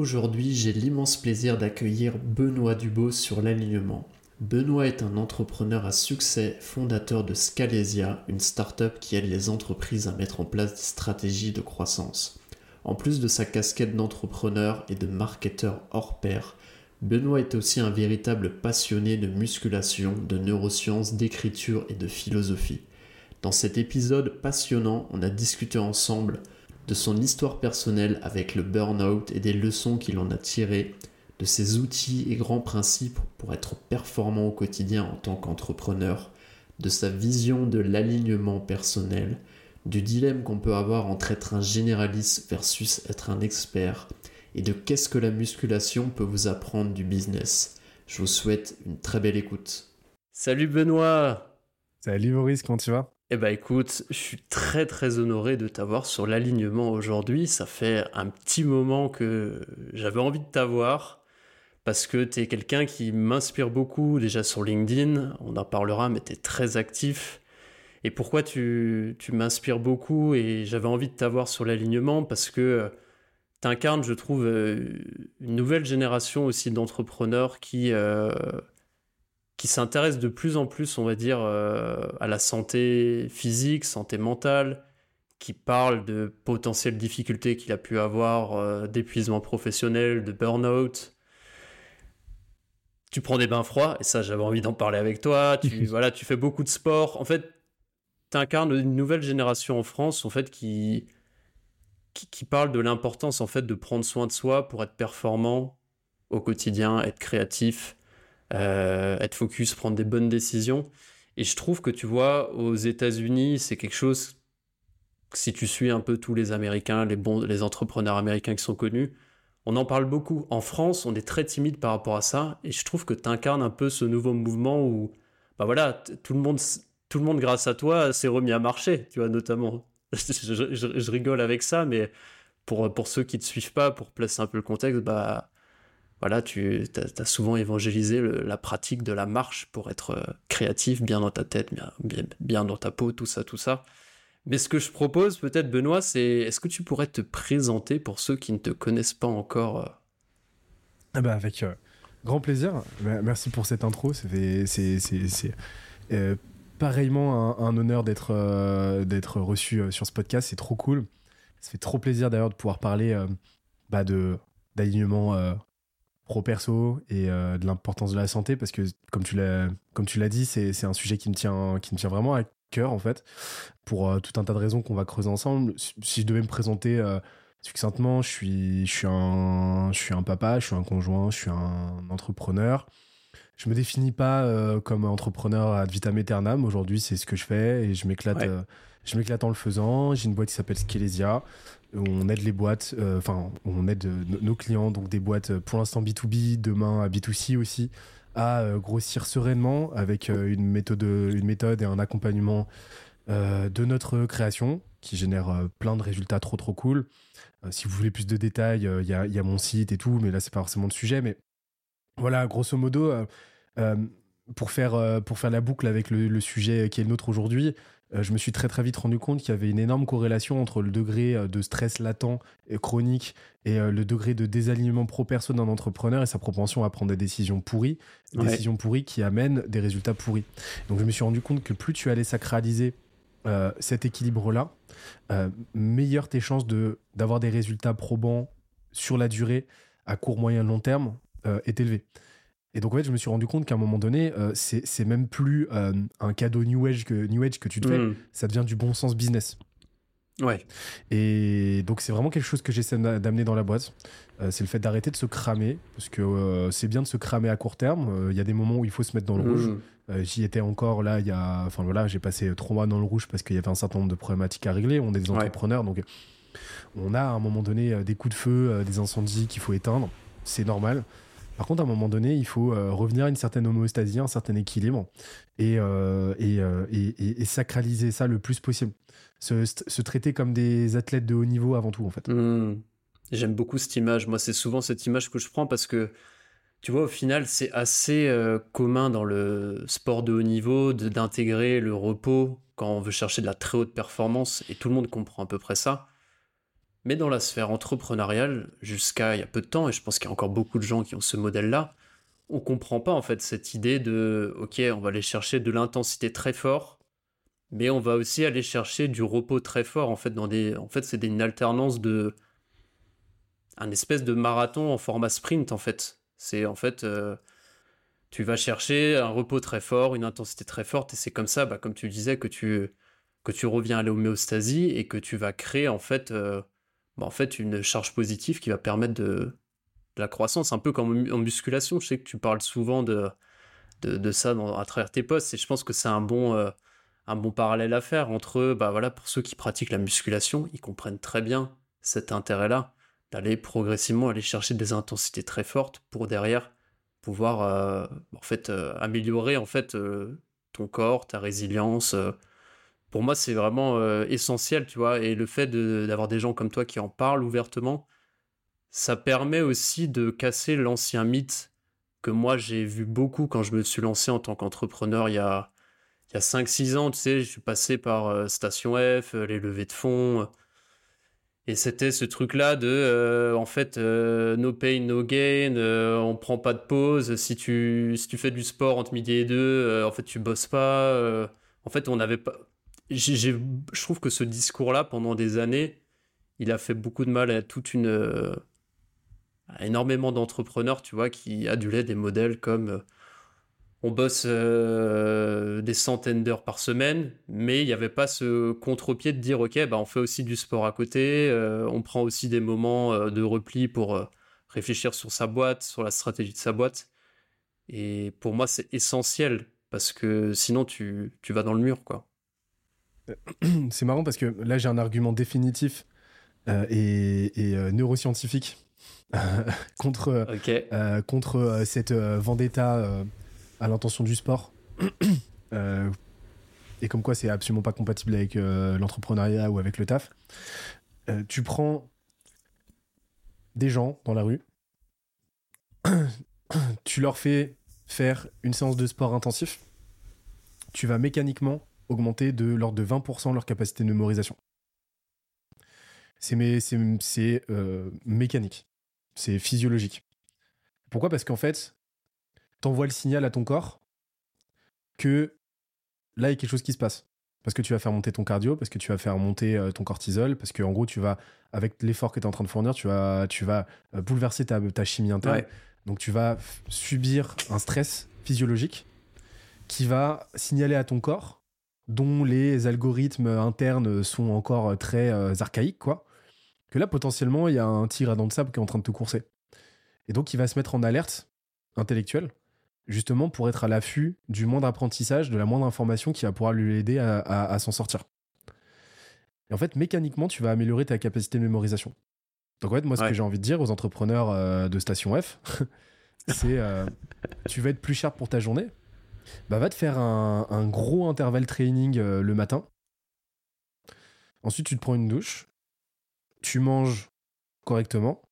Aujourd'hui, j'ai l'immense plaisir d'accueillir Benoît Dubos sur l'alignement. Benoît est un entrepreneur à succès, fondateur de Scalesia, une start-up qui aide les entreprises à mettre en place des stratégies de croissance. En plus de sa casquette d'entrepreneur et de marketeur hors pair, Benoît est aussi un véritable passionné de musculation, de neurosciences, d'écriture et de philosophie. Dans cet épisode passionnant, on a discuté ensemble de son histoire personnelle avec le burn-out et des leçons qu'il en a tirées, de ses outils et grands principes pour être performant au quotidien en tant qu'entrepreneur, de sa vision de l'alignement personnel, du dilemme qu'on peut avoir entre être un généraliste versus être un expert, et de qu'est-ce que la musculation peut vous apprendre du business. Je vous souhaite une très belle écoute. Salut Benoît Salut Maurice, comment tu vas? Eh ben écoute, je suis très très honoré de t'avoir sur l'alignement aujourd'hui. Ça fait un petit moment que j'avais envie de t'avoir parce que tu quelqu'un qui m'inspire beaucoup déjà sur LinkedIn, on en parlera, mais tu très actif. Et pourquoi tu, tu m'inspires beaucoup et j'avais envie de t'avoir sur l'alignement? Parce que tu incarnes, je trouve, euh, une nouvelle génération aussi d'entrepreneurs qui, euh, qui s'intéresse de plus en plus, on va dire, euh, à la santé physique, santé mentale, qui parle de potentielles difficultés qu'il a pu avoir, euh, d'épuisement professionnel, de burn-out. Tu prends des bains froids, et ça j'avais envie d'en parler avec toi. Tu, voilà, tu fais beaucoup de sport. En fait, tu incarnes une nouvelle génération en France, en fait, qui, qui, qui parle de l'importance, en fait, de prendre soin de soi pour être performant au quotidien, être créatif euh, être focus, prendre des bonnes décisions. Et je trouve que tu vois, aux États-Unis, c'est quelque chose. Si tu suis un peu tous les Américains, les bons, les entrepreneurs américains qui sont connus, on en parle beaucoup. En France, on est très timide par rapport à ça, et je trouve que tu incarnes un peu ce nouveau mouvement où, bah voilà, tout le monde, tout le monde grâce à toi, s'est remis à marcher, tu vois, notamment. je, rigole avec ça, mais pour, pour ceux qui ne te suivent pas, pour placer un peu le contexte, bah, voilà, tu as, souvent évangélisé la pratique de la marche pour être euh, créatif, bien dans ta tête, bien, bien, dans ta peau, tout ça, tout ça. Mais ce que je propose peut-être, Benoît, c'est est-ce que tu pourrais te présenter pour ceux qui ne te connaissent pas encore euh? ah bah Avec euh, grand plaisir. Merci pour cette intro. C'est pareillement un, honneur d'être d'être reçu sur ce podcast. C'est trop cool. Ça fait trop plaisir d'ailleurs de pouvoir parler bah de d'alignement pro-perso et euh, de l'importance de la santé parce que comme tu l'as comme tu l'as dit c'est un sujet qui me tient qui me tient vraiment à cœur en fait pour euh, tout un tas de raisons qu'on va creuser ensemble. Si je devais me présenter euh, succinctement je suis je suis un je suis un papa je suis un conjoint je suis un entrepreneur. Je me définis pas comme entrepreneur ad vitam aeternam. Aujourd'hui c'est ce que je fais et je m'éclate je m'éclate en le faisant. J'ai une boîte qui s'appelle Skelesia on aide les boîtes, euh, enfin, on aide euh, nos clients, donc des boîtes euh, pour l'instant B2B, demain à B2C aussi, à grossir sereinement avec une, méthode, une méthode et un accompagnement de notre création qui génère plein de résultats trop trop cool. si vous voulez plus de détails, il y a, mon site et tout, mais là, c'est pas forcément le sujet. Mais voilà, grosso modo, pour, faire, pour faire la boucle avec le, le sujet qui est le nôtre aujourd'hui, je me suis très très vite rendu compte qu'il y avait une énorme corrélation entre le degré euh, de stress latent et chronique et euh, le degré de désalignement pro-perso d'un entrepreneur et sa propension à prendre des décisions pourries, des décisions pourries qui amènent des résultats pourris. Donc je me suis rendu compte que plus tu allais sacraliser cet équilibre-là, meilleure tes chances de d'avoir des résultats probants sur la durée à court, moyen, long terme est élevée. Et donc, en fait, je me suis rendu compte qu'à un moment donné, euh, c'est même plus euh, un cadeau New Age que, New Age que tu te fais, hmm. ça devient du bon sens business. Ouais. Et donc, c'est vraiment quelque chose que j'essaie d'amener dans la boîte. Euh, c'est le fait d'arrêter de se cramer, parce que c'est bien de se cramer à court terme. Il y a des moments où il faut se mettre dans le rouge. Hmm. J'y étais encore là, il y a. Enfin voilà, j'ai passé trois mois dans le rouge parce qu'il y avait un certain nombre de problématiques à régler. On est des entrepreneurs, donc on a à un moment donné des coups de feu, des incendies qu'il faut éteindre. C'est normal. Par contre, à un moment donné, il faut revenir à une certaine homéostasie, un certain équilibre et, et, sacraliser ça le plus possible. Se, traiter comme des athlètes de haut niveau avant tout, en fait. Mmh. J'aime beaucoup cette image. Moi, c'est souvent cette image que je prends parce que, tu vois, au final, c'est assez euh, commun dans le sport de haut niveau d'intégrer le repos quand on veut chercher de la très haute performance et tout le monde comprend à peu près ça. Mais dans la sphère entrepreneuriale, jusqu'à il y a peu de temps, et je pense qu'il y a encore beaucoup de gens qui ont ce modèle-là, on comprend pas en fait cette idée de ok, on va aller chercher de l'intensité très fort, mais on va aussi aller chercher du repos très fort en fait dans des, en fait c'est une alternance de un espèce de marathon en format sprint en fait. C'est en fait, euh, tu vas chercher un repos très fort, une intensité très forte, et c'est comme ça, bah, comme tu disais, que tu, que tu reviens à l'homéostasie et que tu vas créer en fait, euh, bah, en fait une charge positive qui va permettre de, la croissance, un peu comme en musculation. Je sais que tu parles souvent de, ça à travers tes posts, et je pense que c'est un bon, euh, un bon parallèle à faire entre, bah voilà, pour ceux qui pratiquent la musculation, ils comprennent très bien cet intérêt-là d'aller progressivement aller chercher des intensités très fortes pour derrière pouvoir euh, en fait euh, améliorer en fait ton corps, ta résilience. Pour moi, c'est vraiment essentiel, tu vois. Et le fait d'avoir des gens comme toi qui en parlent ouvertement, ça permet aussi de casser l'ancien mythe que moi j'ai vu beaucoup quand je me suis lancé en tant qu'entrepreneur il y a, il y a 5-6 ans, tu sais, je suis passé par Station F, les levées de fonds, et c'était ce truc-là de, euh, en fait, euh, no pain, no gain, euh, on prend pas de pause. Si tu, si tu fais du sport entre midi et deux, en fait, tu bosses pas. en fait, on n'avait pas. Je trouve que ce discours-là, pendant des années, il a fait beaucoup de mal à toute une. à énormément d'entrepreneurs, tu vois, qui adulaient des modèles comme on bosse euh, des centaines d'heures par semaine, mais il n'y avait pas ce contre-pied de dire ok, bah on fait aussi du sport à côté, euh, on prend aussi des moments euh, de repli pour réfléchir sur sa boîte, sur la stratégie de sa boîte. Et pour moi, c'est essentiel parce que sinon tu, vas dans le mur, quoi. C'est marrant parce que là j'ai un argument définitif et, neuroscientifique contre, contre cette vendetta à l'intention du sport. Euh, et comme quoi c'est absolument pas compatible avec euh, l'entrepreneuriat ou avec le taf. Euh, tu prends des gens dans la rue, tu leur fais faire une séance de sport intensif, tu vas mécaniquement augmenter de l'ordre de 20% leur capacité de mémorisation. C'est mécanique, c'est physiologique. Pourquoi? Parce qu'en fait, t'envoies le signal à ton corps que là, il y a quelque chose qui se passe. Parce que tu vas faire monter ton cardio, parce que tu vas faire monter euh, ton cortisol, parce que en gros, tu vas, avec l'effort que tu es en train de fournir, tu vas, tu vas euh, bouleverser ta, ta chimie interne. Donc tu vas subir un stress physiologique qui va signaler à ton corps, dont les algorithmes internes sont encore très euh, archaïques, quoi, que là, potentiellement, il y a un tigre à dents de sable qui est en train de te courser. Et donc, il va se mettre en alerte intellectuelle justement pour être à l'affût du moindre apprentissage, de la moindre information qui va pouvoir lui aider à, s'en sortir. Et en fait, mécaniquement, tu vas améliorer ta capacité de mémorisation. Donc en fait, moi, ce que j'ai envie de dire aux entrepreneurs euh, de Station F, c'est euh, tu vas être plus cher pour ta journée, bah va te faire un, gros intervalle training euh, le matin. Ensuite, tu te prends une douche, tu manges correctement,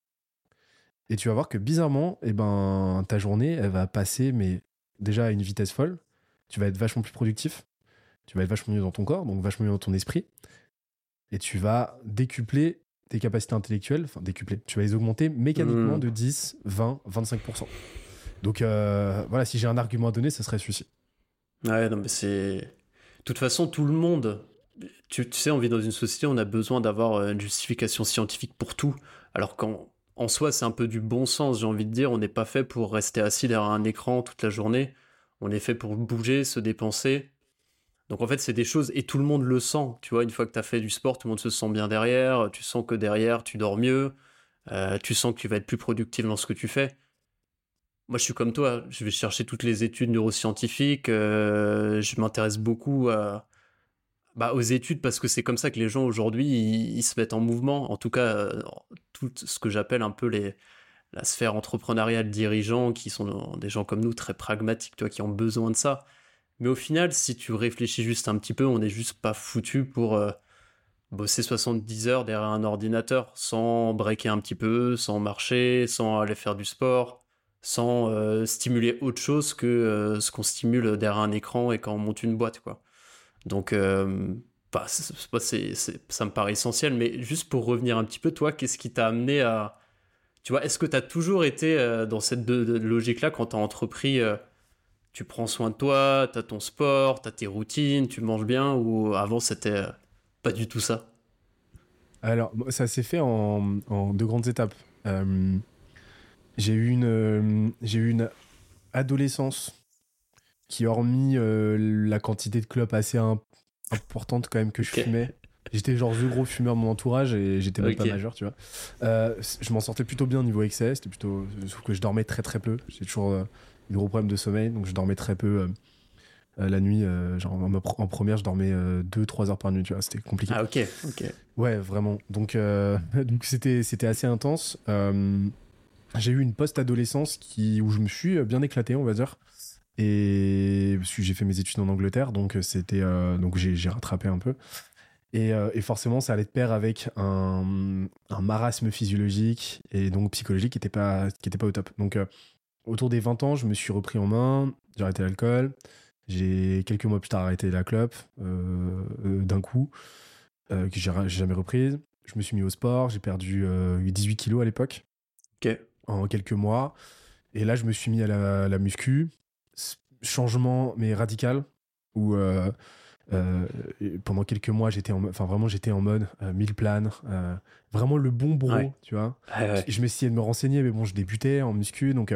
et tu vas voir que bizarrement, eh ben, ta journée, elle va passer, mais déjà à une vitesse folle. Tu vas être vachement plus productif. Tu vas être vachement mieux dans ton corps, donc vachement mieux dans ton esprit. Et tu vas décupler tes capacités intellectuelles, enfin décupler, tu vas les augmenter mécaniquement mmh. de 10, 20, 25%. Donc euh, voilà, si j'ai un argument à donner, ce serait celui-ci. Ouais, non, mais c'est. De toute façon, tout le monde. Tu, sais, on vit dans une société, on a besoin d'avoir euh, une justification scientifique pour tout. Alors quand en soi, c'est un peu du bon sens, j'ai envie de dire. On n'est pas fait pour rester assis derrière un écran toute la journée. On est fait pour bouger, se dépenser. Donc en fait, c'est des choses, et tout le monde le sent. Tu vois, une fois que tu as fait du sport, tout le monde se sent bien derrière. Tu sens que derrière, tu dors mieux. Euh, tu sens que tu vas être plus productif dans ce que tu fais. Moi, je suis comme toi. Je vais chercher toutes les études neuroscientifiques. Euh, je m'intéresse beaucoup bah, aux études parce que c'est comme ça que les gens aujourd'hui ils, se mettent en mouvement. En tout cas, tout ce que j'appelle un peu la sphère entrepreneuriale dirigeant, qui sont des gens comme nous, très pragmatiques, toi, qui ont besoin de ça. Mais au final, si tu réfléchis juste un petit peu, on n'est juste pas foutu pour euh, bosser 70 heures derrière un ordinateur sans breaker un petit peu, sans marcher, sans aller faire du sport, sans euh, stimuler autre chose que euh, ce qu'on stimule derrière un écran et quand on monte une boîte, quoi. Donc, bah, c'est, ça me paraît essentiel, mais juste pour revenir un petit peu, toi, qu'est-ce qui t'a amené à... Tu vois, est-ce que tu as toujours été dans cette logique-là quand tu as entrepris tu prends soin de toi, tu as ton sport, tu as tes routines, tu manges bien, ou avant c'était euh, pas du tout ça? Alors, ça s'est fait en, deux grandes étapes. Euh, j'ai eu, une, euh, j'ai eu une adolescence qui, hormis la quantité de clopes assez importante quand même que je fumais, J'étais genre le gros fumeur de mon entourage et j'étais même pas majeur, tu vois. je m'en sortais plutôt bien niveau excès, c'était plutôt. Sauf que je dormais très très peu. J'ai toujours gros problème de sommeil, donc je dormais très peu euh, euh, la nuit. Euh, genre en, première, je dormais 2-3 heures par nuit, tu vois, c'était compliqué. Ah ok, ok. Ouais, vraiment. Donc donc c'était c'était assez intense. J'ai eu une post-adolescence où je me suis bien éclaté, on va dire. Et j'ai fait mes études en Angleterre, donc c'était donc j'ai rattrapé un peu. Et, forcément, ça allait de pair avec un, marasme physiologique et donc psychologique qui n'était pas, qui était pas au top. Donc, autour des 20 ans, je me suis repris en main, j'ai arrêté l'alcool. J'ai quelques mois plus tard arrêté la clope euh, euh, d'un coup, euh, que j'ai jamais reprise. Je me suis mis au sport, j'ai perdu 18 kilos à l'époque. En quelques mois. Et là, je me suis mis à la, muscu. Changement, mais radical, où pendant quelques mois, j'étais enfin vraiment, j'étais en mode mille planes, vraiment le bon bro, tu vois. Je m'essayais de me renseigner, mais bon, je débutais en muscu, donc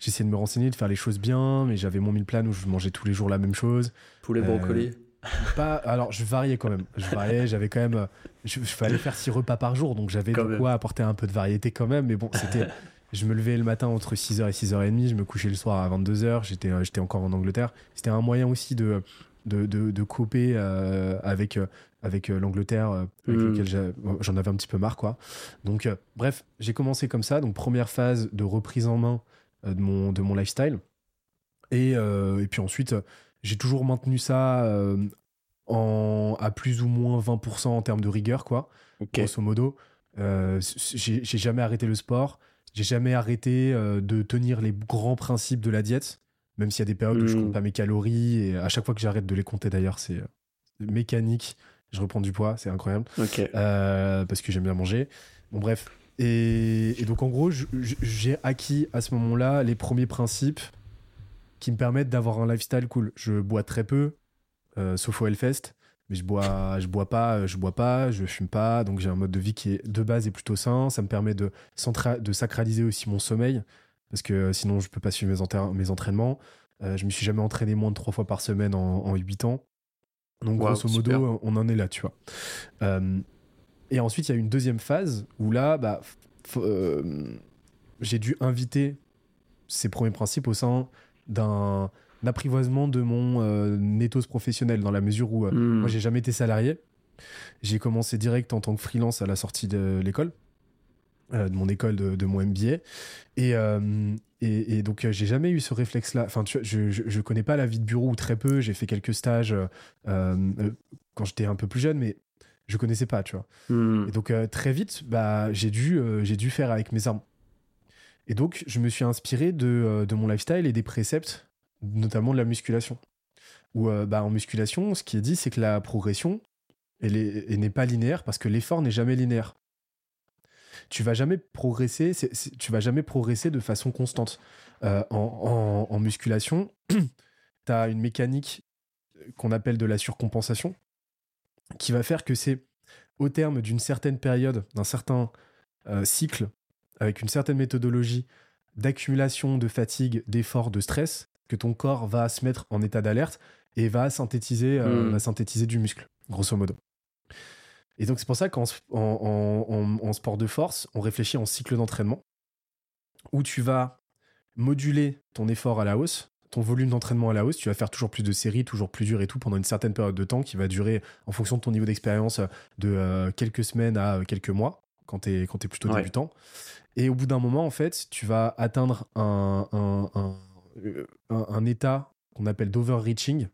j'essayais de me renseigner, de faire les choses bien, mais j'avais mon mille plan où je mangeais tous les jours la même chose. Poulet brocoli. Euh, pas, alors je variais quand même. Je variais, j'avais quand même. Je, fallait faire six repas par jour, donc j'avais de quoi apporter un peu de variété quand même. Mais bon, c'était. je me levais le matin entre 6h et 6h30, je me couchais le soir à 22h, j'étais, euh, j'étais encore en Angleterre. C'était un moyen aussi de, de, de, couper euh, avec, avec l'Angleterre, avec hmm. lequel j'en avais un petit peu marre. quoi. Donc, bref, j'ai commencé comme ça. Donc, première phase de reprise en main euh, de, mon, de mon lifestyle. Et, euh, et puis ensuite, j'ai toujours maintenu ça euh, en, à plus ou moins 20% en termes de rigueur, quoi. Grosso modo. j'ai jamais arrêté le sport. J'ai jamais arrêté de tenir les grands principes de la diète, même s'il y a des périodes où je compte hmm. pas mes calories. Et à chaque fois que j'arrête de les compter, d'ailleurs, c'est mécanique. Je reprends du poids, c'est incroyable. parce que j'aime bien manger. Bon, bref, et, donc en gros, j'ai acquis à ce moment-là les premiers principes qui me permettent d'avoir un lifestyle cool. Je bois très peu, euh, sauf au Hellfest, mais je bois, je bois pas, je bois pas, je fume pas, donc j'ai un mode de vie qui est de base est plutôt sain. Ça me permet de, de sacraliser aussi mon sommeil, parce que sinon je peux pas suivre mes, mes entraînements. Euh, je me suis jamais entraîné moins de trois fois par semaine en, en 8 ans. Donc grosso modo, on en est là, tu vois. Euh, et ensuite, il y a une deuxième phase où là, bah, euh, j'ai dû inviter ces premiers principes au sein d'un apprivoisement de mon euh, professionnel, dans la mesure où euh, hmm. moi, j'ai jamais été salarié. J'ai commencé direct en tant que freelance à la sortie de l'école. Euh, de mon école de, mon MBA et, et, donc j'ai jamais eu ce réflexe là enfin tu je, je, connais pas la vie de bureau ou très peu j'ai fait quelques stages quand j'étais un peu plus jeune mais je connaissais pas, tu vois. Hmm. Et donc euh, très vite, bah, j'ai dû, euh, j'ai dû faire avec mes armes. Et donc je me suis inspiré de, euh, de, mon lifestyle et des préceptes, notamment de la musculation. Où bah, en musculation, ce qui est dit, c'est que la progression, n'est pas linéaire parce que l'effort n'est jamais linéaire. Tu vas jamais progresser, tu vas jamais progresser de façon constante. en, en, musculation, tu as une mécanique qu'on appelle de la surcompensation qui va faire que c'est au terme d'une certaine période, d'un certain euh, cycle, avec une certaine méthodologie d'accumulation de fatigue, d'effort, de stress, que ton corps va se mettre en état d'alerte et va synthétiser, euh, hmm. va synthétiser du muscle, grosso modo. Et donc c'est pour ça qu'en en, sport de force, on réfléchit en cycle d'entraînement, où tu vas moduler ton effort à la hausse ton volume d'entraînement à la hausse, tu vas faire toujours plus de séries, toujours plus dur et tout pendant une certaine période de temps qui va durer en fonction de ton niveau d'expérience de euh, quelques semaines à euh, quelques mois, quand tu es, quand es plutôt débutant. Et au bout d'un moment, en fait, tu vas atteindre un, un, un, un état qu'on appelle d'overreaching,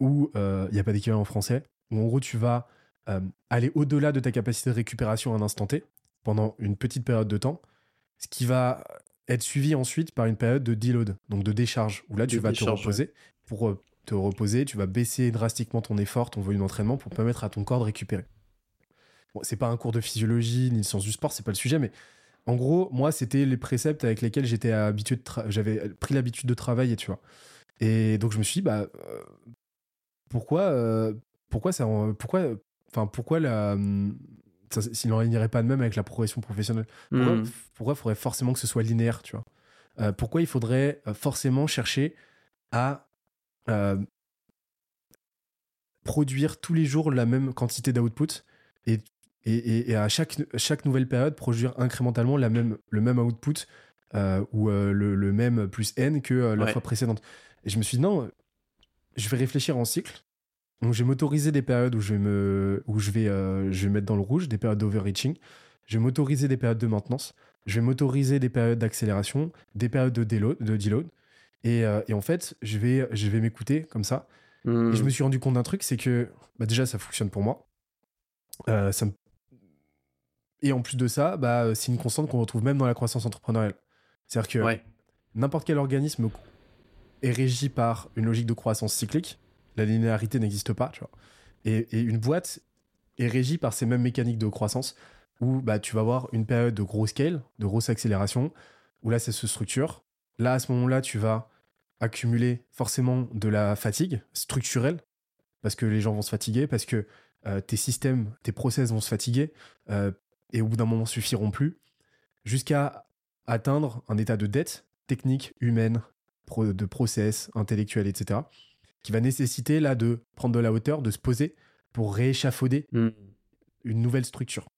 où il n'y a pas d'équivalent en français, où en gros, tu vas aller au-delà de ta capacité de récupération à un instant T pendant une petite période de temps, ce qui va être suivi ensuite par une période de deload, donc de décharge, où là tu vas te reposer. Pour euh, te reposer, tu vas baisser drastiquement ton effort, ton volume d'entraînement pour permettre à ton corps de récupérer. C'est pas un cours de physiologie ni de sciences du sport, c'est pas le sujet, mais en gros, moi, c'était les préceptes avec lesquels j'étais habitué, j'avais pris l'habitude de travailler, tu vois. Et donc je me suis dit, bah, euh, pourquoi, euh, pourquoi ça, pourquoi, enfin, pourquoi la, s'il n'en irait pas de même avec la progression professionnelle. Pourquoi, il faudrait forcément que ce soit linéaire, tu vois? Euh, Pourquoi il faudrait forcément chercher à euh, produire tous les jours la même quantité d'output et, et, et, à chaque, chaque nouvelle période produire incrémentalement la même, le même output ou le, même plus n que la fois précédente. Et je me suis dit non, je vais réfléchir en cycle donc, je vais m'autoriser des périodes où je vais me, où je vais, euh, je vais mettre dans le rouge, des périodes d'overreaching. Je vais m'autoriser des périodes de maintenance. Je vais m'autoriser des périodes d'accélération, des périodes de deload, de deload. Et, euh, et en fait, je vais, je vais m'écouter comme ça. Et je hmm. me suis rendu compte d'un truc, c'est que bah déjà, ça fonctionne pour moi. Euh, ça Et en plus de ça, bah, c'est une constante qu'on retrouve même dans la croissance entrepreneuriale. C'est-à-dire que n'importe quel organisme est régi par une logique de croissance cyclique la linéarité n'existe pas, tu vois. Et, une boîte est régie par ces mêmes mécaniques de croissance où bah, tu vas avoir une période de gros scale, de grosse accélération, où là, ça se structure. Là, à ce moment-là, tu vas accumuler forcément de la fatigue structurelle, parce que les gens vont se fatiguer, parce que euh, tes systèmes, tes process vont se fatiguer, euh, et au bout d'un moment suffiront plus, jusqu'à atteindre un état de dette technique, humaine, de process, intellectuel, etc qui va nécessiter là de prendre de la hauteur, de se poser pour rééchafauder hmm. une nouvelle structure.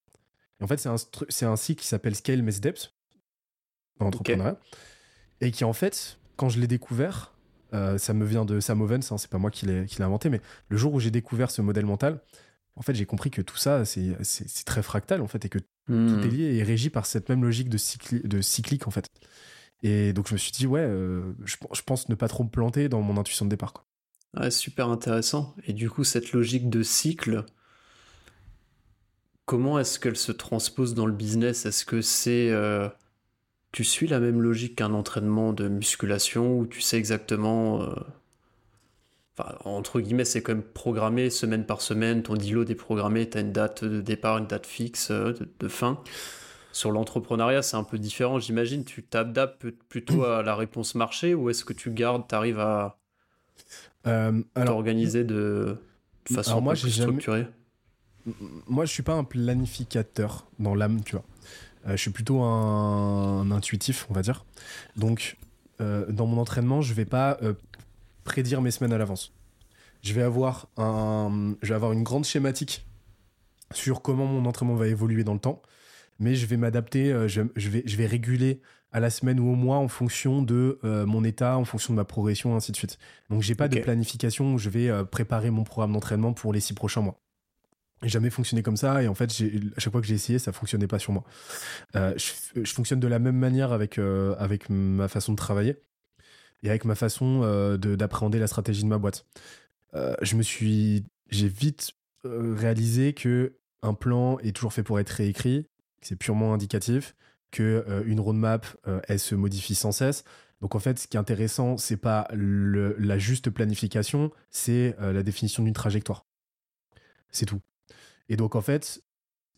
en fait, c'est un, c'est un cycle qui s'appelle Scale Mess Depth dans l'entrepreneuriat. Et qui, en fait, quand je l'ai découvert, euh, ça me vient de Sam Ovens, hein, c'est pas moi qui l'ai, inventé, mais le jour où j'ai découvert ce modèle mental, en fait, j'ai compris que tout ça, c'est, très fractal, en fait, et que tout hmm. est lié et régi par cette même logique de, de cyclique, en fait. Et donc, je me suis dit, ouais, euh, je, je, pense ne pas trop me planter dans mon intuition de départ. Quoi super intéressant. Et du coup, cette logique de cycle, comment est-ce qu'elle se transpose dans le business? Est-ce que c'est... Euh, tu suis la même logique qu'un entraînement de musculation où tu sais exactement... Euh, enfin, entre guillemets, c'est quand même programmé semaine par semaine, ton deal est programmé, tu as une date de départ, une date fixe euh, de, fin. Sur l'entrepreneuriat, c'est un peu différent, j'imagine. Tu t'adaptes plutôt à la réponse marché ou est-ce que tu gardes, tu arrives à, euh, alors, organisé de, façon moi, plus structurée? Moi, je suis pas un planificateur dans l'âme, tu vois. Euh, je suis plutôt un, intuitif, on va dire. Donc, euh, dans mon entraînement, je vais pas prédire mes semaines à l'avance. Je vais avoir un, je vais avoir une grande schématique sur comment mon entraînement va évoluer dans le temps, mais je vais m'adapter, je, je, vais, je vais réguler à la semaine ou au mois en fonction de euh, mon état, en fonction de ma progression, ainsi de suite. Donc j'ai pas de planification où je vais euh, préparer mon programme d'entraînement pour les six prochains mois. Jamais fonctionné comme ça et en fait, à chaque fois que j'ai essayé, ça fonctionnait pas sur moi. Euh, je, fonctionne de la même manière avec, avec ma façon de travailler et avec ma façon d'appréhender la stratégie de ma boîte. je me suis, j'ai vite réalisé que un plan est toujours fait pour être réécrit, c'est purement indicatif que euh, une roadmap euh, elle se modifie sans cesse. Donc en fait, ce qui est intéressant, c'est pas la juste planification, c'est euh, la définition d'une trajectoire. C'est tout. Et donc en fait,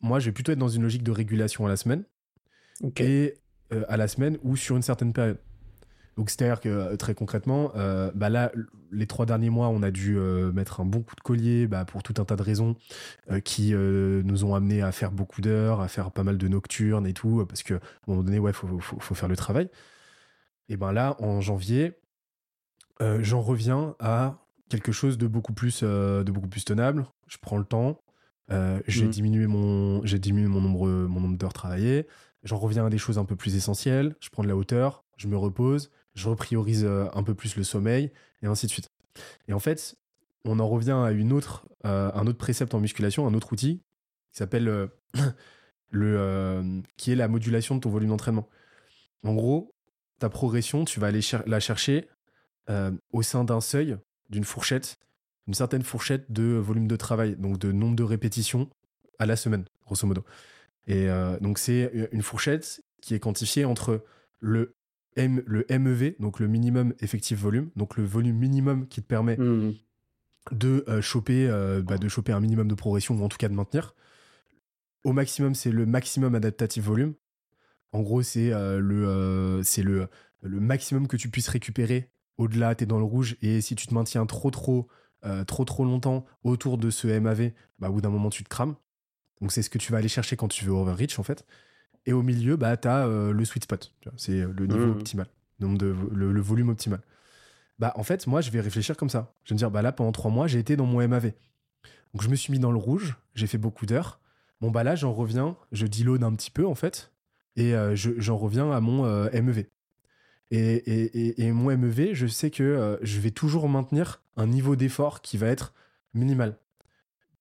moi, je vais plutôt être dans une logique de régulation à la semaine et à la semaine ou sur une certaine période. Donc, c'est-à-dire que euh, très concrètement, euh, bah là, les trois derniers mois, on a dû euh, mettre un bon coup de collier bah, pour tout un tas de raisons qui nous ont amené à faire beaucoup d'heures, à faire pas mal de nocturnes et tout, parce qu'à un moment donné, ouais, faut, faut, faut, faire le travail. Et ben là, en janvier, j'en reviens à quelque chose de beaucoup plus, de beaucoup plus tenable. Je prends le temps. j'ai mmh. diminué mon, j'ai diminué mon nombre, mon nombre d'heures travaillées. J'en reviens à des choses un peu plus essentielles. Je prends de la hauteur, je me repose, je repriorise euh, un peu plus le sommeil, et ainsi de suite. Et en fait, on en revient à une autre, euh, un autre précepte en musculation, un autre outil qui s'appelle euh, le, qui est la modulation de ton volume d'entraînement. En gros, ta progression, tu vas aller la chercher au sein d'un seuil, d'une fourchette, une certaine fourchette de volume de travail, donc de nombre de répétitions à la semaine, grosso modo. Et donc c'est une fourchette qui est quantifiée entre le M, le MEV, donc le minimum effectif volume, donc le volume minimum qui te permet mmh. de, euh, choper, euh, bah, de choper un minimum de progression ou en tout cas de maintenir. Au maximum, c'est le maximum adaptatif volume. En gros, c'est euh, le, c'est le, le maximum que tu puisses récupérer. Au-delà, tu es dans le rouge et si tu te maintiens trop, trop, trop, trop longtemps autour de ce MAV, bah, au bout d'un moment, tu te crames. Donc, c'est ce que tu vas aller chercher quand tu veux overreach en fait. Et au milieu, bah, tu as euh, le sweet spot. C'est euh, le niveau mmh. optimal, de, le, volume optimal. Bah, en fait, moi, je vais réfléchir comme ça. Je vais me dire, bah là, pendant trois mois, j'ai été dans mon MAV. Donc, je me suis mis dans le rouge, j'ai fait beaucoup d'heures. Bon, bah là, j'en reviens, je deload un petit peu, en fait, et euh, j'en reviens à mon MEV. Et, et, et, mon MEV, je sais que je vais toujours maintenir un niveau d'effort qui va être minimal.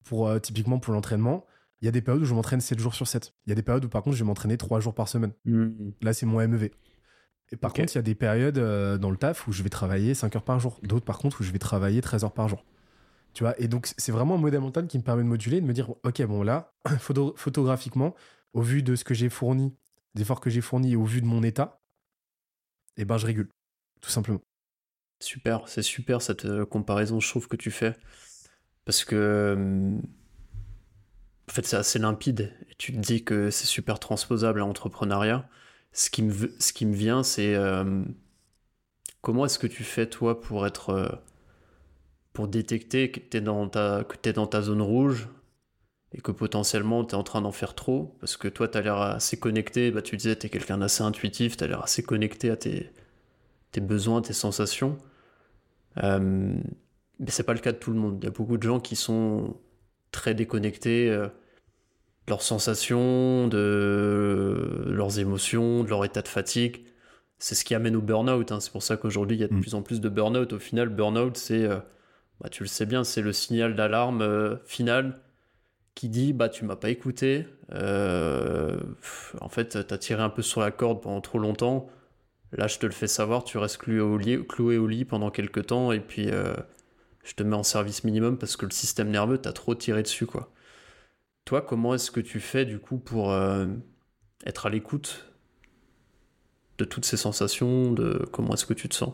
Pour, typiquement pour l'entraînement, il y a des périodes où je m'entraîne 7 jours sur 7. Il y a des périodes où par contre je vais m'entraîner 3 jours par semaine. Hmm. Là, c'est mon MEV. Et par contre, il y a des périodes euh, dans le taf où je vais travailler 5 heures par jour. D'autres, par contre, où je vais travailler 13 heures par jour. Tu vois? Et donc, c'est vraiment un modèle mental qui me permet de moduler, de me dire, OK, bon, là, photographiquement, au vu de ce que j'ai fourni, des efforts que j'ai fournis et au vu de mon état, eh ben, je régule. Tout simplement. Super, c'est super cette euh, comparaison, je trouve, que tu fais. Parce que en fait, c'est assez limpide. Tu te dis que c'est super transposable à l'entrepreneuriat. Ce qui me, ce qui me vient, c'est euh, comment est-ce que tu fais, toi, pour être. Euh, pour détecter que tu es, dans ta, es dans ta zone rouge et que potentiellement tu es en train d'en faire trop? Parce que toi, tu as l'air assez connecté. Bah, tu disais, tu es quelqu'un d'assez intuitif, tu as l'air assez connecté à tes, tes besoins, tes sensations. Euh, mais c'est pas le cas de tout le monde. Il y a beaucoup de gens qui sont très déconnectés euh, de leurs sensations, de leurs émotions, de leur état de fatigue. C'est ce qui amène au burn-out. Hein. C'est pour ça qu'aujourd'hui, il y a de mm. plus en plus de burn-out. Au final, burn-out, c'est, euh, bah, tu le sais bien, c'est le signal d'alarme euh, final qui dit bah tu m'as pas écouté. en fait, tu as tiré un peu sur la corde pendant trop longtemps. Là, je te le fais savoir, tu restes cloué au lit, cloué au lit pendant quelques temps et puis je te mets en service minimum parce que le système nerveux t'a trop tiré dessus, quoi. Toi, comment est-ce que tu fais du coup pour euh, être à l'écoute de toutes ces sensations, de comment est-ce que tu te sens?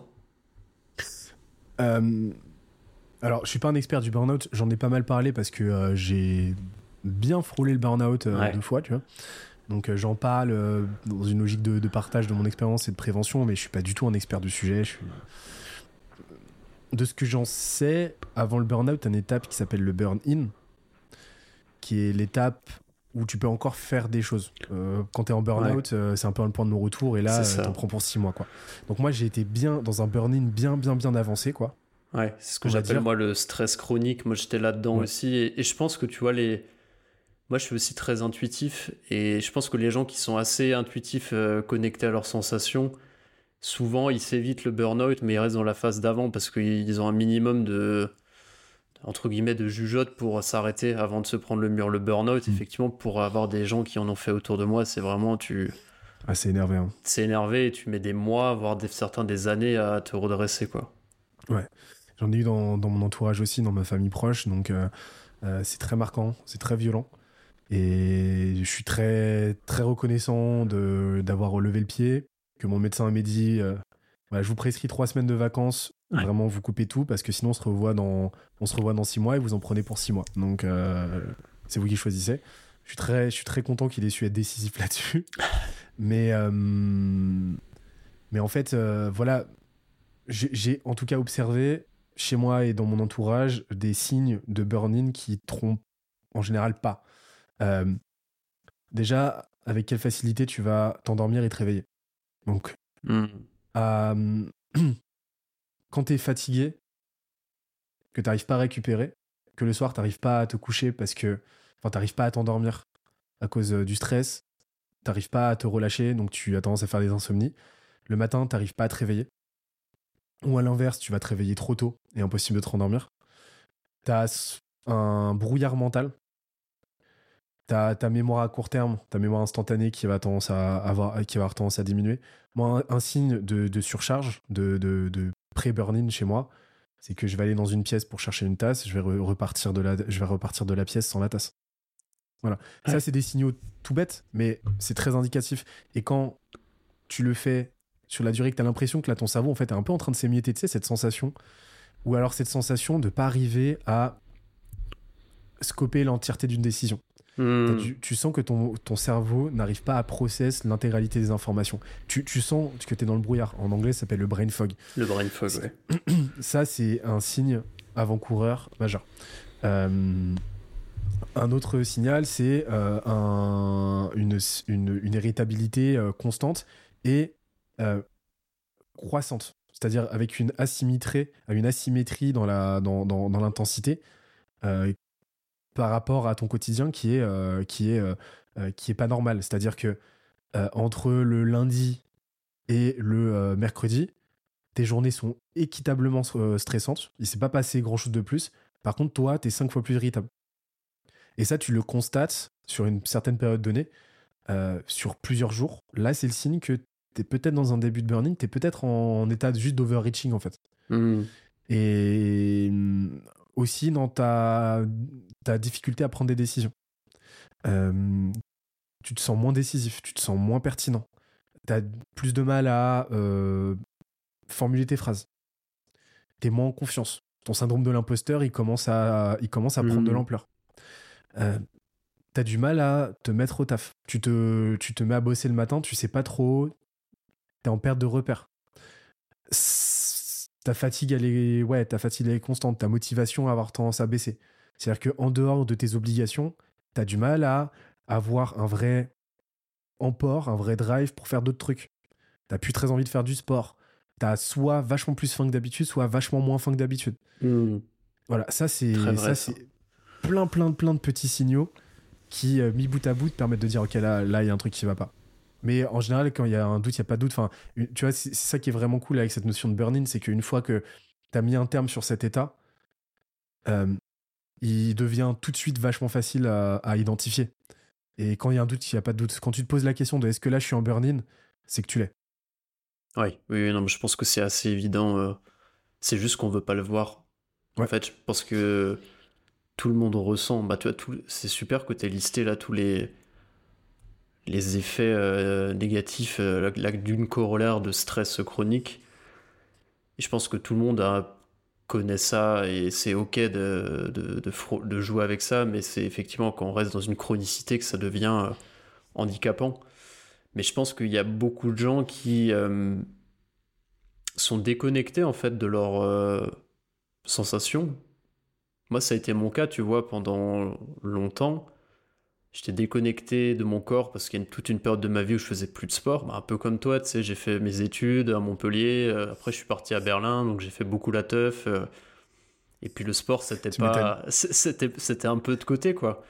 Euh, Alors, je suis pas un expert du burn-out, j'en ai pas mal parlé parce que euh, j'ai bien frôlé le burn-out deux fois, tu vois. Donc j'en parle dans une logique de, de, partage de mon expérience et de prévention, mais je suis pas du tout un expert du sujet. Je suis de ce que j'en sais, avant le burn-out, une étape qui s'appelle le burn-in, qui est l'étape où tu peux encore faire des choses. Euh, quand tu es en burn-out, euh, c'est un peu un point de non retour et là, tu en prends pour six mois. Quoi. Donc moi, j'ai été bien dans un burn-in bien, bien, bien avancé. Quoi. Ouais, c'est ce que j'appelle moi le stress chronique. Moi, j'étais là-dedans aussi. Et, je pense que tu vois, les... moi, je suis aussi très intuitif. Et je pense que les gens qui sont assez intuitifs, euh, connectés à leurs sensations, souvent ils s'évitent le burn-out, mais ils restent dans la phase d'avant parce qu'ils ont un minimum de entre guillemets de jugeote pour s'arrêter avant de se prendre le mur. Le burn-out, mm. effectivement, pour avoir des gens qui en ont fait autour de moi, c'est vraiment tu. Ah, c'est énervé. Hein. C'est énervé et tu mets des mois, voire des, certains des années à te redresser, quoi. Ouais. J'en ai eu dans, dans, mon entourage aussi, dans ma famille proche, donc euh, euh, c'est très marquant, c'est très violent. Et je suis très, très reconnaissant d'avoir relevé le pied, que mon médecin m'a dit euh, je vous prescris trois semaines de vacances. Vraiment, vous coupez tout parce que sinon on se revoit dans on se revoit dans six mois et vous en prenez pour six mois. Donc euh, c'est vous qui choisissez. Je suis très je suis très content qu'il ait su être décisif là-dessus. mais euh, mais en fait voilà, j'ai en tout cas observé chez moi et dans mon entourage des signes de burn-in qui trompent en général pas. déjà, avec quelle facilité tu vas t'endormir et te réveiller? Donc, hmm. euh, quand tu es fatigué, que tu n'arrives pas à récupérer, que le soir, tu n'arrives pas à te coucher parce que. Enfin, tu n'arrives pas à t'endormir à cause euh, du stress, tu n'arrives pas à te relâcher, donc tu as tendance à faire des insomnies. Le matin, tu n'arrives pas à te réveiller. Ou à l'inverse, tu vas te réveiller trop tôt et impossible de te rendormir. Tu as un brouillard mental. Ta, ta mémoire à court terme, ta mémoire instantanée qui va, tendance à avoir, qui va avoir tendance à diminuer. Moi, un, signe de, surcharge, de, de, pré-burn-in chez moi, c'est que je vais aller dans une pièce pour chercher une tasse, je vais, repartir, de la, je vais repartir de la pièce sans la tasse. Voilà. Ça, c'est des signaux tout bêtes, mais c'est très indicatif. Et quand tu le fais sur la durée que tu as l'impression que là, ton cerveau, en fait, est un peu en train de s'émietter, tu sais, cette sensation, ou alors cette sensation de pas arriver à scoper l'entièreté d'une décision. Hmm. Tu, sens que ton, ton cerveau n'arrive pas à process l'intégralité des informations. Tu, tu sens que tu es dans le brouillard. En anglais, ça s'appelle le brain fog. Le brain fog, ouais. Ça, c'est un signe avant-coureur majeur. Euh, un autre signal, c'est euh, un, une, une, une, irritabilité euh, constante et croissante. C'est-à-dire avec une asymétrie, une asymétrie dans l'intensité dans, dans par rapport à ton quotidien qui est, euh, qui est, euh, euh, qui est pas normal. C'est-à-dire que entre le lundi et le mercredi, tes journées sont équitablement stressantes. Il s'est pas passé grand-chose de plus. Par contre, toi, tu es cinq fois plus irritable. Et ça, tu le constates sur une certaine période donnée, sur plusieurs jours. Là, c'est le signe que tu es peut-être dans un début de burning, tu es peut-être en, état juste d'overreaching, en fait. Mmh. Et aussi dans ta, ta difficulté à prendre des décisions. Euh, tu te sens moins décisif, tu te sens moins pertinent. Tu as plus de mal à euh, formuler tes phrases. Tu es moins en confiance. Ton syndrome de l'imposteur, il commence à, il commence à prendre de mmh. l'ampleur. Euh, tu as du mal à te mettre au taf. Tu te, tu te mets à bosser le matin, tu sais pas trop, tu es en perte de repères ta fatigue, elle est, ouais, ta fatigue est constante, ta motivation va avoir tendance à baisser. C'est-à-dire qu'en dehors de tes obligations, tu as du mal à avoir un vrai emport, un vrai drive pour faire d'autres trucs. T'as plus très envie de faire du sport. T'as soit vachement plus faim que d'habitude, soit vachement moins faim que d'habitude. Hmm. Voilà, ça c'est ça, c'est plein plein plein de petits signaux qui euh, mis bout à bout te permettent de dire ok là là il y a un truc qui va pas. Mais en général, quand il y a un doute, il n'y a pas de doute. Enfin, tu vois, c'est ça qui est vraiment cool avec cette notion de burn-in, c'est qu'une fois que tu as mis un terme sur cet état, euh, il devient tout de suite vachement facile à, identifier. Et quand il y a un doute, il n'y a pas de doute. Quand tu te poses la question de est-ce que là je suis en burn-in, c'est que tu l'es. Oui, oui, non, mais je pense que c'est assez évident. Euh, c'est juste qu'on veut pas le voir. En fait, je pense que tout le monde ressent. Bah, tu vois, tout... c'est super que tu aies listé là tous les les effets euh, négatifs euh, d'une corollaire de stress chronique. Et je pense que tout le monde connaît ça et c'est ok de, de, de, jouer avec ça, mais c'est effectivement quand on reste dans une chronicité que ça devient euh, handicapant. Mais je pense qu'il y a beaucoup de gens qui sont déconnectés en fait de leurs sensations. Moi, ça a été mon cas, tu vois, pendant longtemps j'étais déconnecté de mon corps parce qu'il y a toute une période de ma vie où je faisais plus de sport. Bah, un peu comme toi, tu sais, j'ai fait mes études à Montpellier. Euh, après, je suis parti à Berlin, donc j'ai fait beaucoup la teuf. Euh, et puis le sport, c'était pas, c'était, c'était un peu de côté, quoi.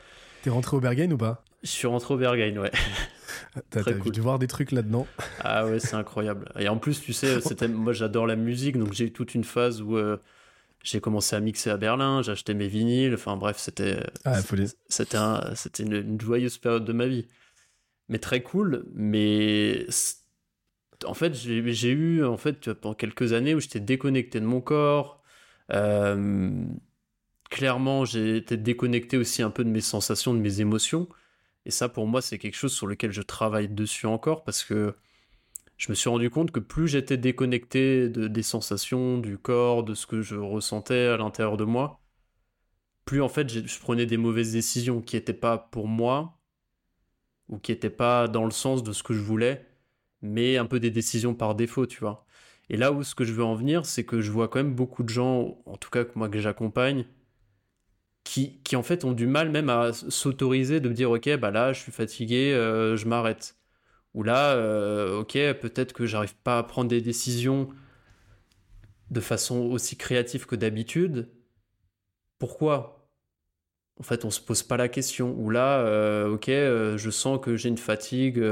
T'es rentré au Berghain ou pas? Je suis rentré au Berghain, ouais. T'as, dû voir des trucs là-dedans. Ah ouais, c'est incroyable. Et en plus, tu sais, c'était, moi j'adore la musique, donc j'ai eu toute une phase où euh, j'ai commencé à mixer à Berlin, j'ai acheté mes vinyles, enfin bref, c'était ah, c'était un, c'était une, joyeuse période de ma vie. Mais très cool, mais en fait, j'ai eu en fait pendant quelques années où j'étais déconnecté de mon corps. Euh, clairement, j'ai été déconnecté aussi un peu de mes sensations, de mes émotions. Et ça, pour moi, c'est quelque chose sur lequel je travaille dessus encore parce que je me suis rendu compte que plus j'étais déconnecté de, des sensations, du corps, de ce que je ressentais à l'intérieur de moi, plus en fait je prenais des mauvaises décisions qui n'étaient pas pour moi ou qui n'étaient pas dans le sens de ce que je voulais, mais un peu des décisions par défaut, tu vois. Et là où ce que je veux en venir, c'est que je vois quand même beaucoup de gens, en tout cas moi que j'accompagne, qui, qui, en fait ont du mal même à s'autoriser de me dire ok bah là je suis fatigué, euh, je m'arrête. Ou là, euh, ok, peut-être que j'arrive pas à prendre des décisions de façon aussi créative que d'habitude. Pourquoi? En fait, on se pose pas la question. Ou là, euh, ok, euh, je sens que j'ai une fatigue,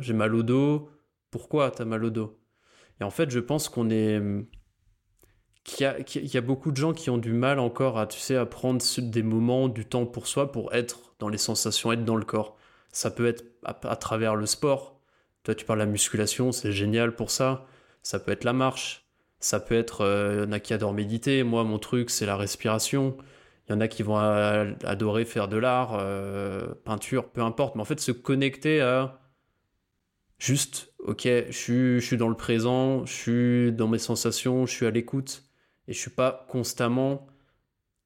j'ai mal au dos. Pourquoi tu as mal au dos? Et en fait, je pense qu'on est qu'il y, a, beaucoup de gens qui ont du mal encore à, tu sais, à prendre des moments, du temps pour soi, pour être dans les sensations, être dans le corps. Ça peut être à, travers le sport. Toi, tu parles de la musculation, c'est génial pour ça. Ça peut être la marche. Ça peut être, euh, il y en a qui adorent méditer. Moi, mon truc, c'est la respiration. Il y en a qui vont adorer faire de l'art, euh, peinture, peu importe. Mais en fait, se connecter à juste, ok, je suis, je dans le présent, je suis dans mes sensations, je suis à l'écoute et je suis pas constamment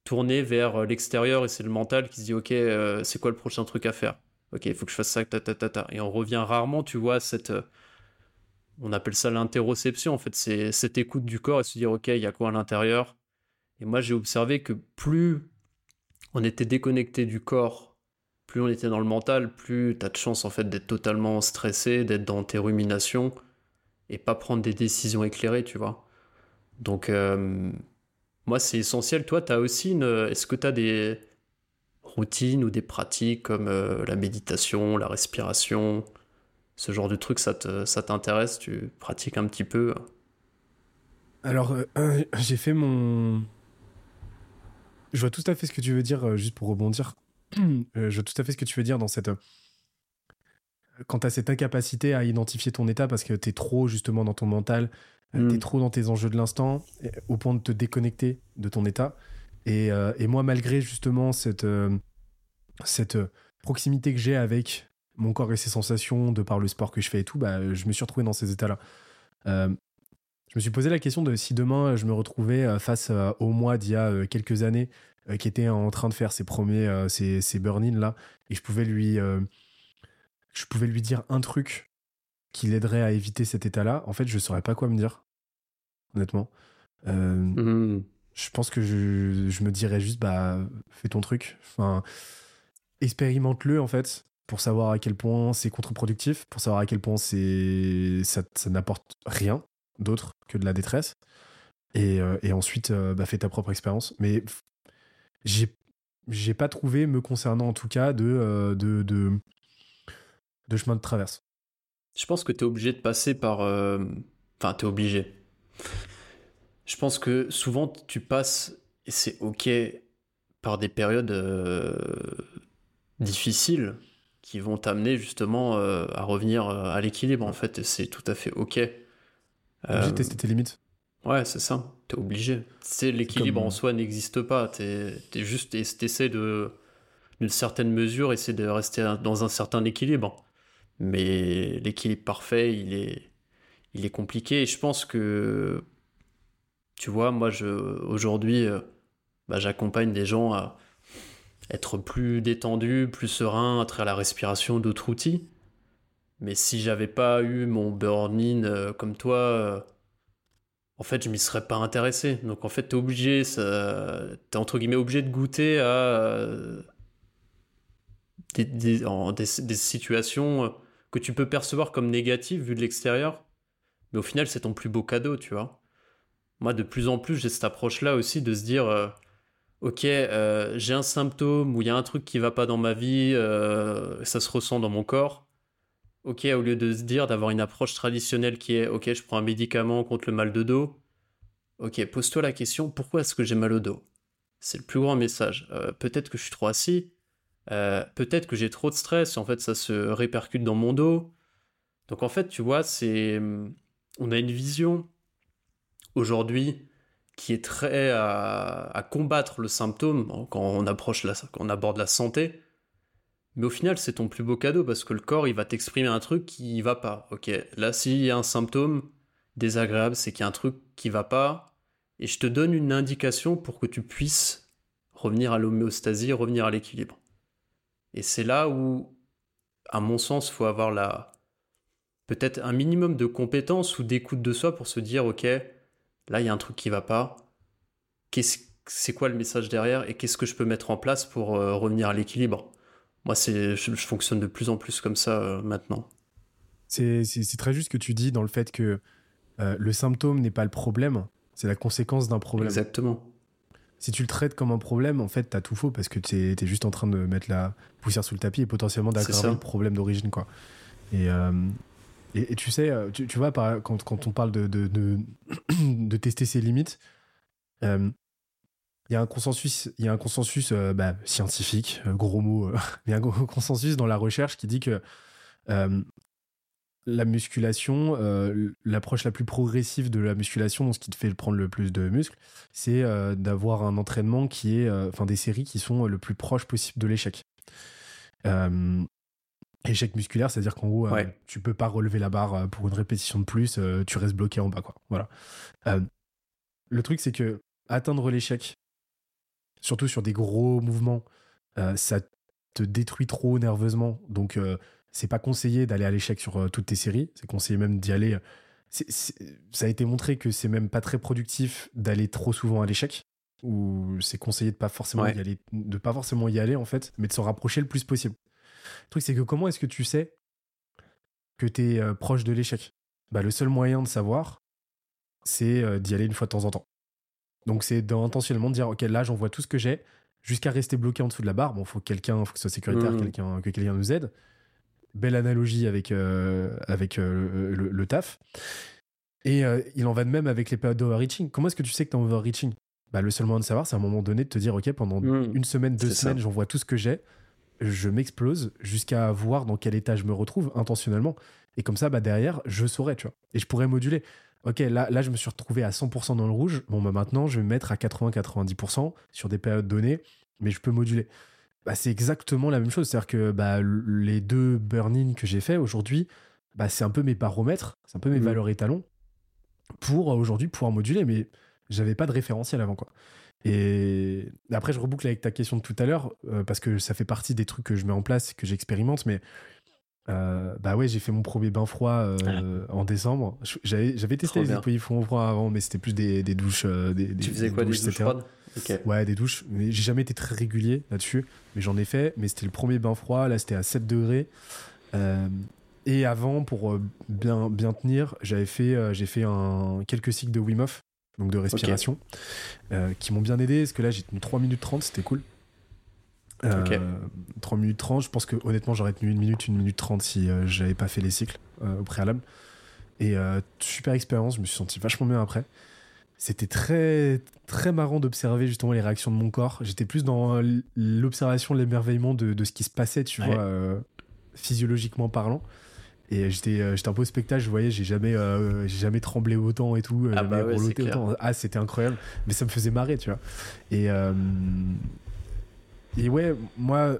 tourné vers euh, l'extérieur et c'est le mental qui se dit ok euh, c'est quoi le prochain truc à faire? Ok il faut que je fasse ça ta, ta, ta, ta. et on revient rarement tu vois cette euh, on appelle ça l'interoception en fait c'est cette écoute du corps et se dire ok il y a quoi à l'intérieur? Et moi j'ai observé que plus on était déconnecté du corps plus on était dans le mental plus tu as de chance en fait d'être totalement stressé d'être dans tes ruminations et pas prendre des décisions éclairées tu vois donc, euh, moi, c'est essentiel. Toi, tu as aussi une. Est-ce que tu as des routines ou des pratiques comme euh, la méditation, la respiration Ce genre de truc, ça t'intéresse Tu pratiques un petit peu? Alors, euh, j'ai fait mon. Je vois tout à fait ce que tu veux dire, juste pour rebondir. je vois tout à fait ce que tu veux dire dans cette quand tu as cette incapacité à identifier ton état parce que tu es trop justement dans ton mental, euh, t'es mm. trop dans tes enjeux de l'instant, au point de te déconnecter de ton état. Et, euh, et moi, malgré justement cette, euh, cette proximité que j'ai avec mon corps et ses sensations, de par le sport que je fais et tout, bah, je me suis retrouvé dans ces états-là. je me suis posé la question de si demain je me retrouvais face au moi d'il y a quelques années, qui était en train de faire ses premiers, ses, ses burn là, et je pouvais lui, je pouvais lui dire un truc qui l'aiderait à éviter cet état-là, en fait, je saurais pas quoi me dire, honnêtement. Euh, mmh. Je pense que je, me dirais juste, bah, fais ton truc. Enfin, expérimente-le, en fait, pour savoir à quel point c'est contre-productif, pour savoir à quel point c'est ça, n'apporte rien d'autre que de la détresse. Et, euh, ensuite, euh, bah, fais ta propre expérience. Mais j'ai j'ai pas trouvé, me concernant en tout cas, de, de, de chemin de traverse. Je pense que tu es obligé de passer par... Euh, enfin, tu es obligé. Je pense que souvent, tu passes, et c'est OK, par des périodes euh, difficiles qui vont t'amener justement euh, à revenir à l'équilibre, en fait, c'est tout à fait OK. Obligé de tester tes limites. Ouais, c'est ça. T'es obligé. C'est l'équilibre en soi n'existe pas. T'es es juste, t'essaies de, d'une certaine mesure, essayer de rester dans un certain équilibre mais l'équilibre parfait, il est, il est compliqué. Et je pense que, tu vois, moi, je, aujourd'hui, euh, bah, j'accompagne des gens à être plus détendus, plus sereins à travers la respiration, d'autres outils. Mais si j'avais pas eu mon burn-in euh, comme toi, euh, en fait, je m'y serais pas intéressé. Donc, en fait, t'es obligé, t'es entre guillemets obligé de goûter à des, des situations que tu peux percevoir comme négatif vu de l'extérieur, mais au final, c'est ton plus beau cadeau, tu vois. Moi, de plus en plus, j'ai cette approche-là aussi de se dire, euh, ok, euh, j'ai un symptôme ou il y a un truc qui va pas dans ma vie, euh, ça se ressent dans mon corps. Ok, au lieu de se dire d'avoir une approche traditionnelle qui est, ok, je prends un médicament contre le mal de dos. Ok, pose-toi la question, pourquoi est-ce que j'ai mal au dos? C'est le plus grand message. Peut-être que je suis trop assis, euh, peut-être que j'ai trop de stress, en fait ça se répercute dans mon dos. Donc en fait, tu vois, c'est hum, on a une vision aujourd'hui qui est très à, combattre le symptôme quand on approche la, quand on aborde la santé. Mais au final, c'est ton plus beau cadeau parce que le corps, il va t'exprimer un truc qui va pas. Ok, là, s'il y a un symptôme désagréable, c'est qu'il y a un truc qui va pas. Et je te donne une indication pour que tu puisses revenir à l'homéostasie, revenir à l'équilibre. Et c'est là où, à mon sens, faut avoir la peut-être un minimum de compétences ou d'écoute de soi pour se dire, ok, là, il y a un truc qui va pas. c'est quoi le message derrière et qu'est-ce que je peux mettre en place pour euh, revenir à l'équilibre? Moi, c'est, je, fonctionne de plus en plus comme ça euh, maintenant. C'est, très juste ce que tu dis dans le fait que euh, le symptôme n'est pas le problème, c'est la conséquence d'un problème. Exactement si tu le traites comme un problème, en fait, t'as tout faux parce que tu es, juste en train de mettre la poussière sous le tapis et potentiellement d'aggraver le problème d'origine, quoi. Et, euh, et, tu sais, euh, tu, vois, quand, on parle de, tester ses limites, il y a un consensus, y a un consensus bah, scientifique, gros mot, il y a un consensus dans la recherche qui dit que la musculation, euh, l'approche la plus progressive de la musculation, ce qui te fait prendre le plus de muscles, c'est euh, d'avoir un entraînement qui est, euh, enfin des séries qui sont le plus proche possible de l'échec. Échec musculaire, c'est-à-dire qu'en gros, tu peux pas relever la barre pour une répétition de plus, tu restes bloqué en bas, quoi. Voilà. le truc, c'est que atteindre l'échec, surtout sur des gros mouvements, ça te détruit trop nerveusement. Donc c'est pas conseillé d'aller à l'échec sur euh, toutes tes séries. C'est conseillé même d'y aller. ça a été montré que c'est même pas très productif d'aller trop souvent à l'échec. Ou c'est conseillé de pas forcément y aller, de pas forcément y aller en fait, mais de s'en rapprocher le plus possible. Le truc c'est que comment est-ce que tu sais que tu es euh, proche de l'échec? Bah le seul moyen de savoir, c'est euh, d'y aller une fois de temps en temps. Donc c'est intentionnellement de dire ok là j'envoie tout ce que j'ai jusqu'à rester bloqué en dessous de la barre. Bon faut quelqu'un, faut que ce soit sécuritaire, mmh. quelqu'un que quelqu'un nous aide belle analogie avec, euh, avec le, taf. Et il en va de même avec les périodes d'overreaching. Comment est-ce que tu sais que tu es overreaching? Bah, Le seul moyen de savoir, c'est à un moment donné de te dire, OK, pendant mmh. une semaine, deux semaines, j'envoie tout ce que j'ai, je m'explose jusqu'à voir dans quel état je me retrouve intentionnellement. Et comme ça, bah, derrière, je saurais, tu vois. Et je pourrais moduler. Ok, là, là, je me suis retrouvé à 100% dans le rouge. Bon, bah, maintenant, je vais me mettre à 80-90% sur des périodes données, mais je peux moduler. Bah, c'est exactement la même chose. C'est-à-dire que bah, les deux burn-in que j'ai fait aujourd'hui, bah, c'est un peu mes baromètres, c'est un peu mes mmh. valeurs étalons pour euh, aujourd'hui pouvoir moduler. Mais j'avais pas de référentiel avant. quoi. Et après, je reboucle avec ta question de tout à l'heure, euh, parce que ça fait partie des trucs que je mets en place, que j'expérimente. Mais euh, bah ouais, j'ai fait mon premier bain froid ah. en décembre. J'avais, testé les pays froids avant, mais c'était plus des, douches. des, tu faisais quoi, des douches froides? Ouais, des douches. Mais j'ai jamais été très régulier là-dessus. Mais j'en ai fait. Mais c'était le premier bain froid. Là, c'était à 7 degrés. Euh, et avant, pour euh, bien, bien tenir, j'avais fait, euh, j'ai fait un, quelques cycles de Wim Hof, donc de respiration, qui m'ont bien aidé. Parce que là, j'ai tenu 3 minutes 30, c'était cool. 3 minutes 30, je pense que honnêtement, j'aurais tenu 1 minute, 1 minute 30 si j'avais pas fait les cycles au préalable. Et super expérience, je me suis senti vachement bien après. C'était très, très marrant d'observer justement les réactions de mon corps. J'étais plus dans l'observation, l'émerveillement de, de, ce qui se passait, tu vois, euh, physiologiquement parlant. Et j'étais, euh, j'étais un peu au spectacle, je voyais, j'ai jamais, euh, j'ai jamais tremblé autant et tout, ah bah autant. Ah, c'était incroyable, mais ça me faisait marrer, tu vois. Et, et ouais, moi,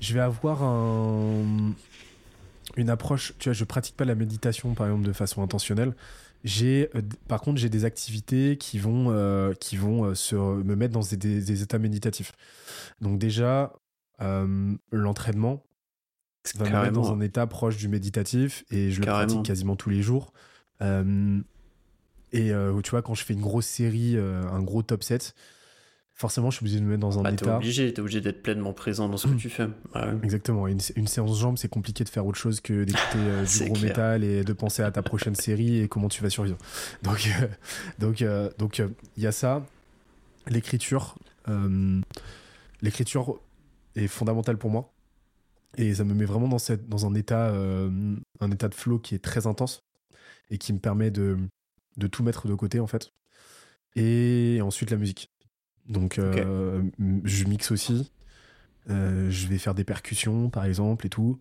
je vais avoir un, une approche, tu vois, je pratique pas la méditation par exemple de façon intentionnelle. J'ai, euh, par contre, j'ai des activités qui vont, euh, qui vont euh, se, me mettre dans des, états méditatifs. Donc déjà, l'entraînement va me mettre dans un état proche du méditatif et je le pratique quasiment tous les jours. et tu vois, quand je fais une grosse série, un gros top 7, forcément, je suis obligé de me mettre dans un bah, état. T'es obligé, es obligé d'être pleinement présent dans ce que tu fais. Exactement. Une, une séance jambes, c'est compliqué de faire autre chose que d'écouter euh, du gros métal et de penser à ta prochaine série et comment tu vas survivre. Donc, euh, donc, euh, donc, il y a ça. L'écriture, l'écriture est fondamentale pour moi et ça me met vraiment dans cette, dans un état, un état de flow qui est très intense et qui me permet de, de tout mettre de côté en fait. Et ensuite la musique. Donc, euh, je mixe aussi. Euh, je vais faire des percussions, par exemple, et tout.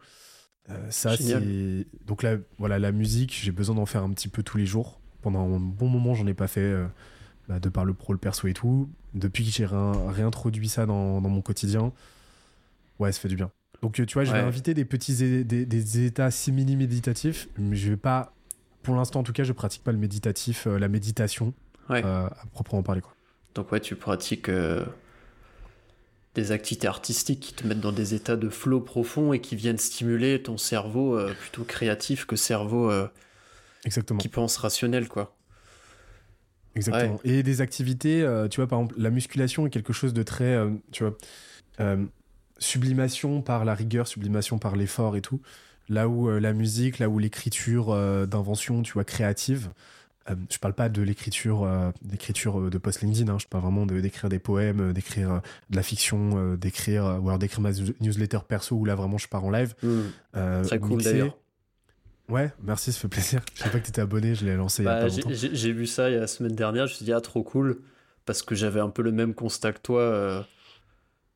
Euh, ça, c'est. Donc là, voilà, la musique, j'ai besoin d'en faire un petit peu tous les jours. Pendant un bon moment, j'en ai pas fait, bah, de par le pro, le perso et tout. Depuis que j'ai réintroduit ça dans, mon quotidien, ouais, ça fait du bien. Donc, tu vois, je vais inviter des petits des, états simili-méditatifs, mais je vais pas. Pour l'instant, en tout cas, je pratique pas le méditatif, la méditation, à proprement parler, quoi. Donc ouais, tu pratiques euh, des activités artistiques qui te mettent dans des états de flow profond et qui viennent stimuler ton cerveau euh, plutôt créatif que cerveau euh, Exactement. qui pense rationnel, quoi. Exactement. Et des activités, tu vois, par exemple, la musculation est quelque chose de très, tu vois, sublimation par la rigueur, sublimation par l'effort et tout. Là où la musique, là où l'écriture d'invention, tu vois, créative, euh, je parle pas de l'écriture euh, d'écriture euh, de post LinkedIn, hein, je parle vraiment d'écrire des poèmes, d'écrire de la fiction, d'écrire ou alors d'écrire ma newsletter perso où là vraiment je pars en live. Mmh. Très cool d'ailleurs. Ouais, merci, ça fait plaisir. Je savais pas que t'étais abonné, je l'ai lancé il y a Bah, pas j'ai- longtemps. j'ai j'ai vu ça il y a la semaine dernière, je me suis dit, ah, trop cool, parce que j'avais un peu le même constat que toi.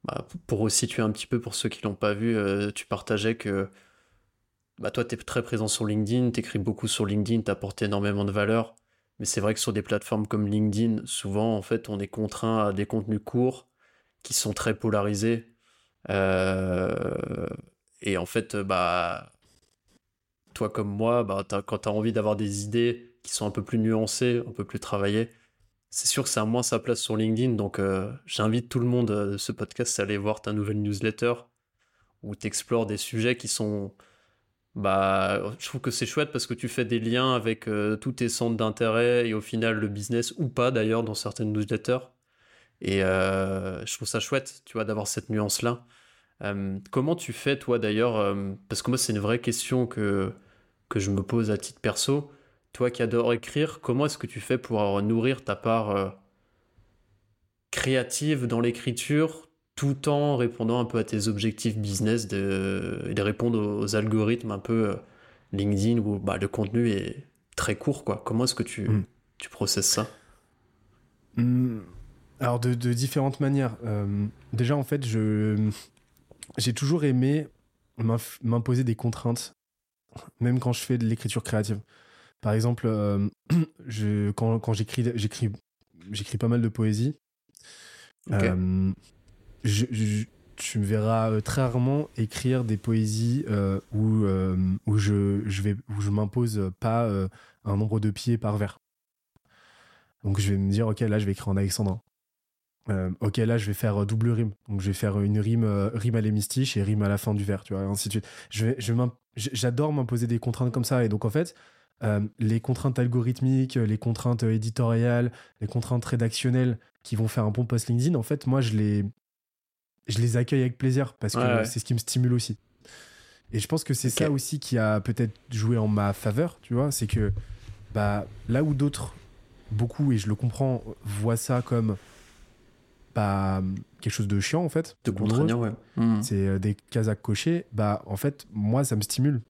Bah, pour resituer un petit peu pour ceux qui l'ont pas vu, euh, tu partageais que bah, toi, tu es très présent sur LinkedIn, tu écris beaucoup sur LinkedIn, tu apportes énormément de valeur. Mais c'est vrai que sur des plateformes comme LinkedIn, souvent, en fait, on est contraint à des contenus courts qui sont très polarisés. Euh, et en fait, bah, toi comme moi, bah, quand tu as envie d'avoir des idées qui sont un peu plus nuancées, un peu plus travaillées, c'est sûr que ça a moins sa place sur LinkedIn. Donc, euh, j'invite tout le monde euh, de ce podcast à aller voir ta nouvelle newsletter où tu explores des sujets qui sont. Bah, je trouve que c'est chouette parce que tu fais des liens avec euh, tous tes centres d'intérêt et au final le business ou pas d'ailleurs dans certaines newsletters. Et je trouve ça chouette, tu vois, d'avoir cette nuance-là. Comment tu fais, toi, d'ailleurs Parce que moi, c'est une vraie question que, que je me pose à titre perso. Toi qui adore écrire, comment est-ce que tu fais pour euh, nourrir ta part euh, créative dans l'écriture tout en répondant un peu à tes objectifs business de, et de répondre aux, algorithmes un peu euh, LinkedIn où bah, le contenu est très court, quoi. Comment est-ce que tu, Mm. tu processes ça? Hmm, Alors, de, de différentes manières. Euh, déjà, en fait, je j'ai toujours aimé m'imposer des contraintes, même quand je fais de l'écriture créative. Par exemple, euh, je, quand, quand j'écris, j'écris, j'écris pas mal de poésie. Euh, je, je- tu me verras euh, très rarement écrire des poésies euh, où, où je, je vais où je m'impose pas un nombre de pieds par vers. Donc je vais me dire ok là je vais écrire en alexandrin. Ok là je vais faire double rime. Donc je vais faire une rime rime à l'hémistiche et rime à la fin du vers, tu vois, et ainsi de suite. Je vais, je j'adore m'imposer des contraintes comme ça et donc en fait euh, les contraintes algorithmiques, les contraintes éditoriales, les contraintes rédactionnelles qui vont faire un bon post LinkedIn, en fait, moi, je les, je les accueille avec plaisir parce que Ouais, ouais. c'est ce qui me stimule aussi. Et je pense que c'est ça aussi qui a peut-être joué en ma faveur, tu vois, c'est que bah, là où d'autres, beaucoup, et je le comprends, voient ça comme bah, quelque chose de chiant, en fait. De contraignant, ouais. Mm. c'est euh, des cases à cocher, bah, en fait, moi, ça me stimule.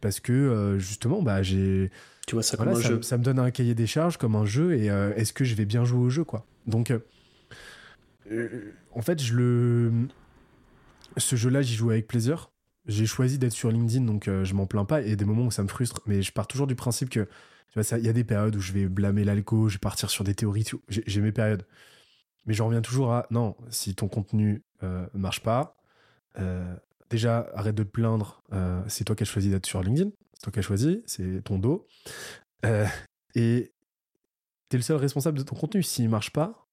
Parce que, euh, justement, bah, j'ai Tu vois ça voilà, comme un ça, jeu. ça me donne un cahier des charges comme un jeu et euh, est-ce que je vais bien jouer au jeu quoi? Donc euh, en fait je le ce jeu là j'y joue avec plaisir. J'ai choisi d'être sur LinkedIn donc je m'en plains pas et il y a des moments où ça me frustre mais je pars toujours du principe que il y a des périodes où je vais blâmer l'alco je vais partir sur des théories j'ai j'ai mes périodes. Mais j'en reviens toujours à non si ton contenu euh, marche pas euh, déjà arrête de te plaindre euh, c'est toi qui as choisi d'être sur LinkedIn c'est toi qui as choisi c'est ton dos euh, et t'es le seul responsable de ton contenu. S'il marche pas,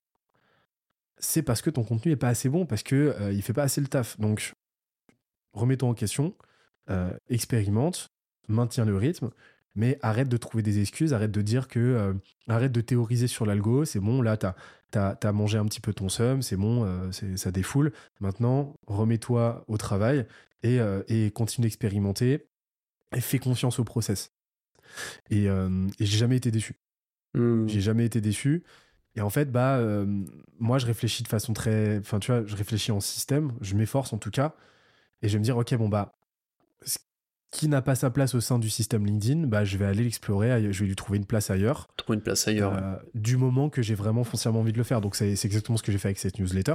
c'est parce que ton contenu est pas assez bon, parce que euh, il fait pas assez le taf. Donc, remets-toi en question, expérimente, maintiens le rythme, mais arrête de trouver des excuses, arrête de dire que, euh, arrête de théoriser sur l'algo. C'est bon, là t'as t'as as mangé un petit peu ton seum, c'est bon, euh, ça défoule. Maintenant, remets-toi au travail et, euh, et continue d'expérimenter et fais confiance au process. Et, et j'ai jamais été déçu. Mm. J'ai jamais été déçu. Et en fait, bah, moi, je réfléchis de façon très. Enfin, tu vois, je réfléchis en système, je m'efforce en tout cas. Et je vais me dire, ok, bon, bah, qui n'a pas sa place au sein du système LinkedIn, bah, je vais aller l'explorer, je vais lui trouver une place ailleurs, Trouve une place ailleurs. ouais. euh, du moment que j'ai vraiment foncièrement envie de le faire. Donc, c'est exactement ce que j'ai fait avec cette newsletter.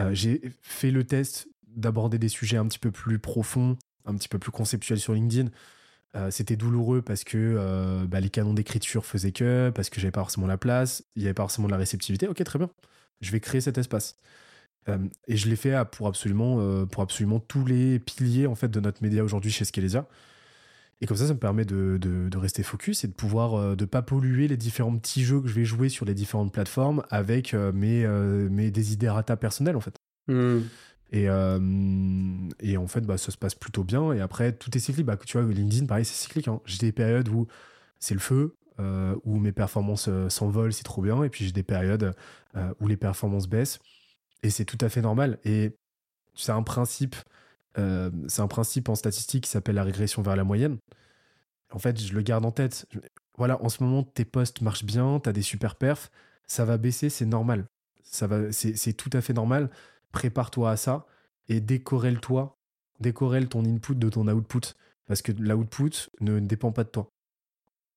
Euh, j'ai fait le test d'aborder des sujets un petit peu plus profonds, un petit peu plus conceptuels sur LinkedIn. Euh, c'était douloureux parce que euh, bah, les canons d'écriture faisaient que, parce que j'avais pas forcément la place, il y avait pas forcément de la réceptivité. Ok, très bien. Je vais créer cet espace. Euh, et je l'ai fait à- pour absolument, euh, pour absolument tous les piliers en fait de notre média aujourd'hui chez Skelesia. Et comme ça, ça me permet de, de- de rester focus et de pouvoir euh, de pas polluer les différents petits jeux que je vais jouer sur les différentes plateformes avec mes, mes desiderata personnels en fait. Mm. Et, euh, et en fait, bah, ça se passe plutôt bien. Et après, tout est cyclique. Bah, tu vois, LinkedIn, pareil, c'est cyclique. hein. J'ai des périodes où c'est le feu, euh, où mes performances euh, s'envolent, c'est trop bien. Et puis j'ai des périodes où les performances baissent. Et c'est tout à fait normal. Et c'est un principe, euh, c'est un principe en statistique qui s'appelle la régression vers la moyenne. En fait, je le garde en tête. Voilà, en ce moment, tes posts marchent bien, tu as des super perfs, ça va baisser, c'est normal. Ça va, c'est c'est tout à fait normal. Prépare-toi à ça et décorrèle-toi, décorrèle ton input de ton output. Parce que l'output ne dépend pas de toi.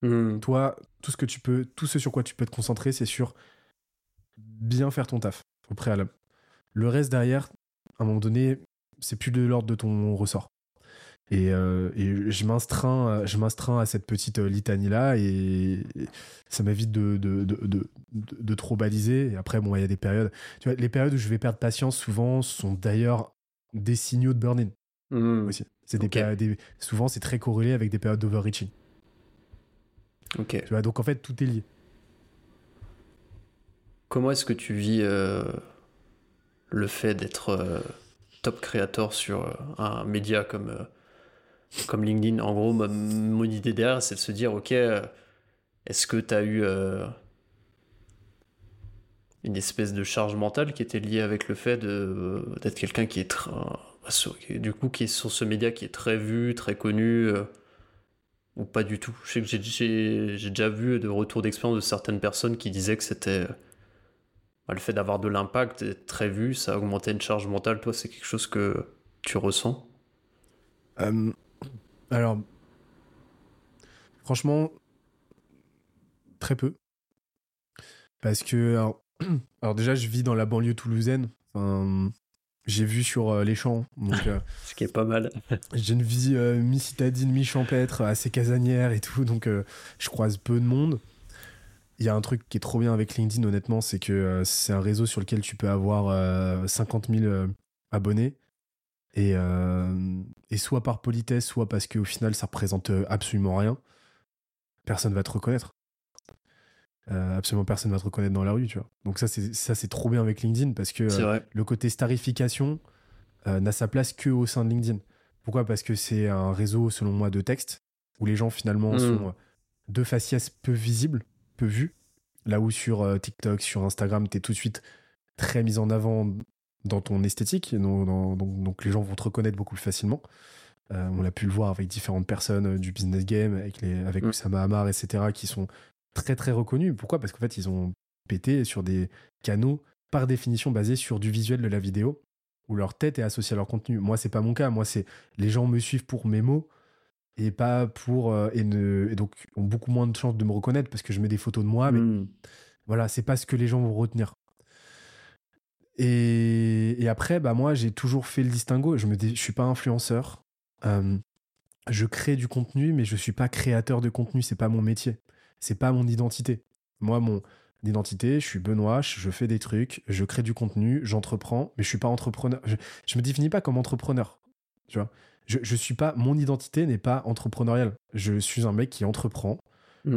Hmm. Toi, tout ce que tu peux, tout ce sur quoi tu peux te concentrer, c'est sur bien faire ton taf au préalable. Le reste derrière, à un moment donné, c'est plus de l'ordre de ton ressort. Et, euh, et je m'instreins, je à cette petite euh, litanie là et, et ça m'évite de de, de, de, trop baliser. Et après, bon, il y a des périodes. Tu vois, les périodes où je vais perdre patience, souvent, sont d'ailleurs des signaux de burn-in Hmm. aussi. C'est des- souvent, c'est très corrélé avec des périodes d'overreaching. Ok. Tu vois, donc en fait, tout est lié. Comment est-ce que tu vis euh, le fait d'être euh, top créateur sur euh, un média comme, euh, comme LinkedIn En gros, ma- mon idée derrière, c'est de se dire, ok, est-ce que tu as eu une espèce de charge mentale qui était liée avec le fait d'être quelqu'un qui est très, du coup qui est sur ce média qui est très vu, très connu ou pas du tout? Je sais que j'ai- déjà vu de retours d'expérience de certaines personnes qui disaient que c'était bah, le fait d'avoir de l'impact, d'être très vu, ça augmentait une charge mentale. Toi, c'est quelque chose que tu ressens? Euh, alors, franchement, très peu. Parce que, alors, alors déjà, je vis dans la banlieue toulousaine. Enfin, j'ai vu sur euh, les champs. Donc, euh, Ce qui est pas mal. j'ai une vie mi-citadine, mi-champêtre, assez casanière et tout. Donc, je croise peu de monde. Il y a un truc qui est trop bien avec LinkedIn, honnêtement, c'est que euh, c'est un réseau sur lequel tu peux avoir euh, 50 000 euh, abonnés. Et, euh, et soit par politesse, soit parce qu'au final, ça représente euh, absolument rien. Personne va te reconnaître. Euh, absolument personne va te reconnaître dans la rue, tu vois. Donc ça, c'est ça, c'est trop bien avec LinkedIn parce que euh, le côté starification euh, n'a sa place que au sein de LinkedIn. Pourquoi? Parce que c'est un réseau, selon moi, de texte où les gens finalement Mm. sont euh, de faciès peu visibles, peu vus. Là où sur euh, TikTok, sur Instagram, tu es tout de suite très mis en avant dans ton esthétique, donc, dans- donc, donc les gens vont te reconnaître beaucoup plus facilement. Euh, on l'a pu le voir avec différentes personnes euh, du business game, avec, les, avec Mm. Oussama Hamar, etc., qui sont très très reconnus. Pourquoi? Parce qu'en fait, ils ont pété sur des canaux par définition basés sur du visuel de la vidéo, où leur tête est associée à leur contenu. Moi, c'est pas mon cas. Moi, c'est les gens me suivent pour mes mots et pas pour euh, et, ne, et donc ont beaucoup moins de chances de me reconnaître parce que je mets des photos de moi, mais Mm. voilà, c'est pas ce que les gens vont retenir. Et, et après, bah moi, j'ai toujours fait le distinguo. Je me dis, je suis pas influenceur. Euh, je crée du contenu, mais je suis pas créateur de contenu. C'est pas mon métier. C'est pas mon identité. Moi, mon identité, je suis Benoît. Je, je fais des trucs. Je crée du contenu. J'entreprends, mais je suis pas entrepreneur. Je, je me définis pas comme entrepreneur. Tu vois. Je, je suis pas. Mon identité n'est pas entrepreneuriale. Je suis un mec qui entreprend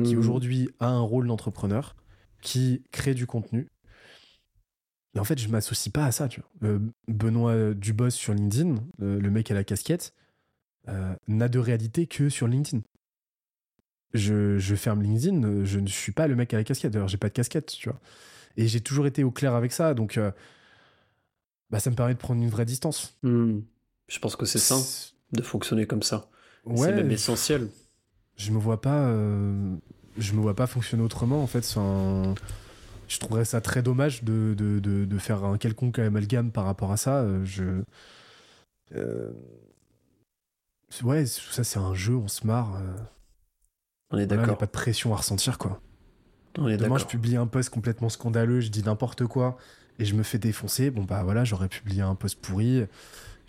qui Mm. aujourd'hui a un rôle d'entrepreneur, qui crée du contenu. Et en fait, je m'associe pas à ça, tu vois. Euh, Benoît Dubos sur LinkedIn, euh, le mec à la casquette, euh, n'a de réalité que sur LinkedIn. Je, je ferme LinkedIn, euh, je ne suis pas le mec à la casquette. D'ailleurs, j'ai pas de casquette, tu vois. Et j'ai toujours été au clair avec ça, donc euh, bah, ça me permet de prendre une vraie distance. Mm. Je pense que c'est sain de fonctionner comme ça. c'est Ouais, même essentiel. je me vois pas euh, je me vois pas fonctionner autrement en fait. Enfin, je trouverais ça très dommage de, de, de, de faire un quelconque amalgame par rapport à ça. Euh, je euh, ouais ça c'est un jeu on se marre On est voilà, il n'y a d'accord. pas de pression à ressentir quoi. On est demain je publie un post complètement scandaleux je dis n'importe quoi et je me fais défoncer bon bah voilà j'aurais publié un post pourri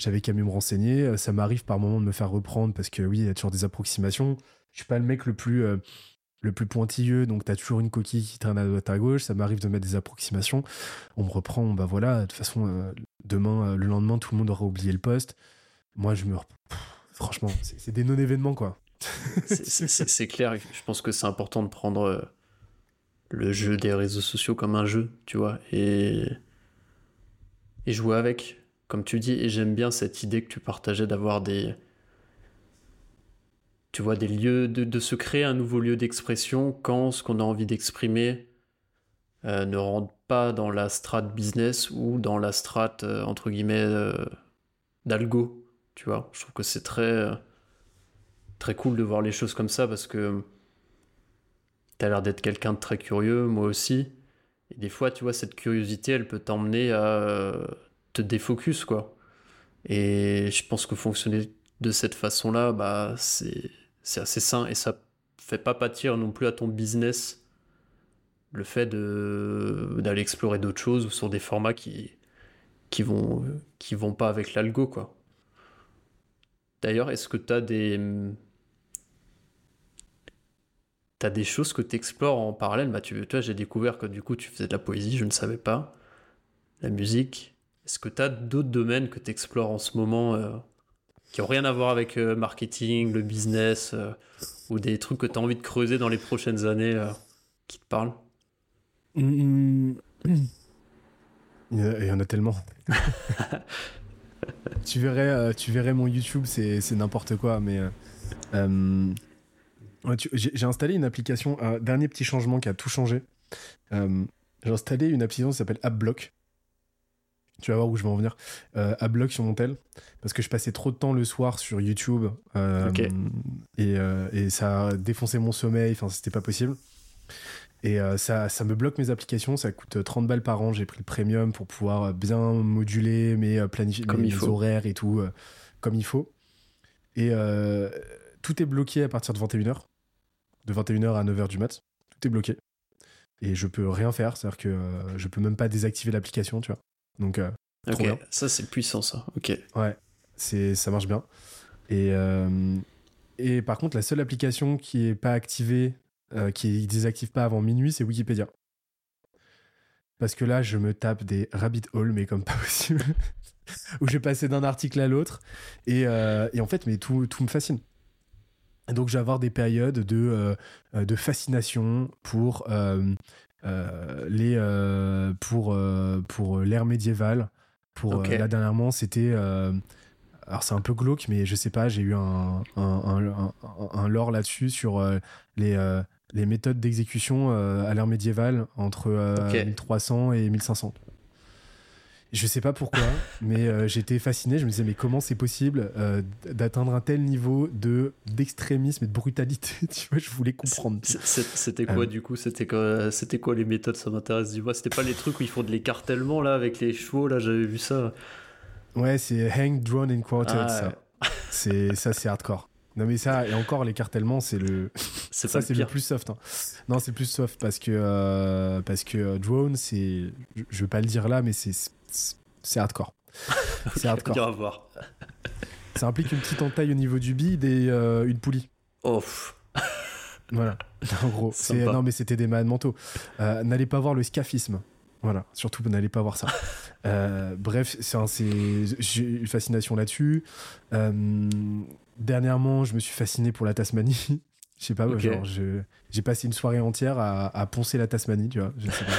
j'avais qu'à me renseigner. Ça m'arrive par moment de me faire reprendre parce que oui il y a toujours des approximations. Je suis pas le mec le plus euh, le plus pointilleux donc t'as toujours une coquille qui traîne à droite à gauche. Ça m'arrive de mettre des approximations. On me reprend bah voilà de toute façon euh, demain euh, le lendemain tout le monde aura oublié le post moi je me Pff, franchement c'est des non événements quoi C'est- clair. Je pense que c'est important de prendre euh, le jeu des réseaux sociaux comme un jeu, tu vois, et, et jouer avec, comme tu dis. Et j'aime bien cette idée que tu partageais d'avoir des. Tu vois, des lieux, de, se créer un nouveau lieu d'expression quand ce qu'on a envie d'exprimer euh, ne rentre pas dans la strate business ou dans la strate, euh, entre guillemets, euh, d'algo, tu vois. Je trouve que c'est très. très cool de voir les choses comme ça parce que tu as l'air d'être quelqu'un de très curieux, moi aussi. Et des fois, tu vois, cette curiosité, elle peut t'emmener à te défocus, quoi. Et je pense que fonctionner de cette façon-là, bah, c'est assez sain et ça fait pas pâtir non plus à ton business le fait d'aller explorer d'autres choses sur des formats qui, qui, vont, qui vont pas avec l'algo. quoi. D'ailleurs, est-ce que tu as des. T'as des choses que tu explores en parallèle? Bah, tu, Toi, j'ai découvert que du coup, tu faisais de la poésie, je ne savais pas. La musique. Est-ce que tu as d'autres domaines que tu explores en ce moment euh, qui n'ont rien à voir avec le euh, marketing, le business, euh, ou des trucs que tu as envie de creuser dans les prochaines années qui te parlent? Mmh. Il y en a tellement. tu, verrais, euh, tu verrais mon YouTube, c'est n'importe quoi, mais. Euh, euh, j'ai installé une application, un dernier petit changement qui a tout changé. j'ai installé une application qui s'appelle AppBlock. Tu vas voir où je vais en venir. AppBlock sur mon tel. Parce que je passais trop de temps le soir sur YouTube. et, et, ça a défoncé mon sommeil. Enfin, c'était pas possible. Et euh, ça, ça me bloque mes applications, ça coûte 30 balles par an. J'ai pris le premium pour pouvoir euh, bien moduler mes, euh, planifier, mes, horaires et tout comme il faut. Et tout est bloqué à partir de 21h. De 21h à 9h du mat. Tout est bloqué. Et je peux rien faire, c'est-à-dire que je peux même pas désactiver l'application, tu vois. Donc, ok, ça c'est puissant ça. Ok. Ouais, c'est ça marche bien. Et, et par contre, la seule application qui est pas activée euh, qui désactive pas avant minuit, c'est Wikipédia. Parce que là, je me tape des rabbit holes, mais comme pas possible. où je passer d'un article à l'autre. Et, euh, et, en fait, mais tout, tout me fascine. donc, je vais avoir des périodes de, euh, de fascination pour les pour pour l'ère médiévale. Pour là dernièrement, c'était alors c'est un peu glauque, mais je sais pas, j'ai eu un, un, un, lore là-dessus sur les, les méthodes d'exécution euh, à l'ère médiévale entre 1300 euh, et 1500. Je sais pas pourquoi, mais euh, j'étais fasciné. Je me disais, mais comment c'est possible d'atteindre un tel niveau de d'extrémisme et de brutalité? Tu vois, je voulais comprendre. C'était quoi du coup? C'était quoi, c'était quoi les méthodes? Ça m'intéresse du C'était pas les trucs où ils font de l'écartèlement là avec les chevaux là? J'avais vu ça. Ouais, c'est hang, drone and quartered. Ah, ça, c'est ça, c'est hardcore. Non mais ça et encore l'écartellement c'est le ça c'est le plus soft. Hein. Non c'est plus soft parce que euh, parce que euh, drone c'est je, veux pas le dire là mais c'est c'est hardcore. c'est hardcore. à voir. ça implique une petite entaille au niveau du bide et euh, une poulie. Oh. voilà. En gros, non mais c'était des malades mentaux. N'allez pas voir le scaphisme. Voilà, surtout n'allez pas voir ça. bref, j'ai une fascination là-dessus. Dernièrement, je me suis fasciné pour la Tasmanie. Je sais pas, genre, j'ai passé une soirée entière à, poncer la Tasmanie, tu vois.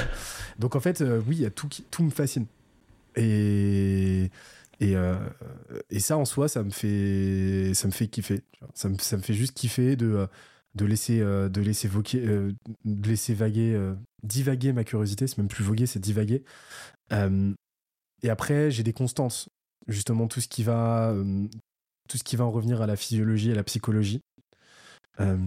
Donc en fait, euh, oui, tout, tout me fascine. Et, et, euh, et, ça en soi, ça me fait, ça me fait kiffer. Ça me, ça me fait juste kiffer de, euh, de laisser, de laisser, de laisser vaguer, divaguer ma curiosité. C'est même plus voguer, c'est divaguer. et après, j'ai des constantes. Justement, tout ce qui va, tout ce qui va en revenir à la physiologie et à la psychologie. Euh,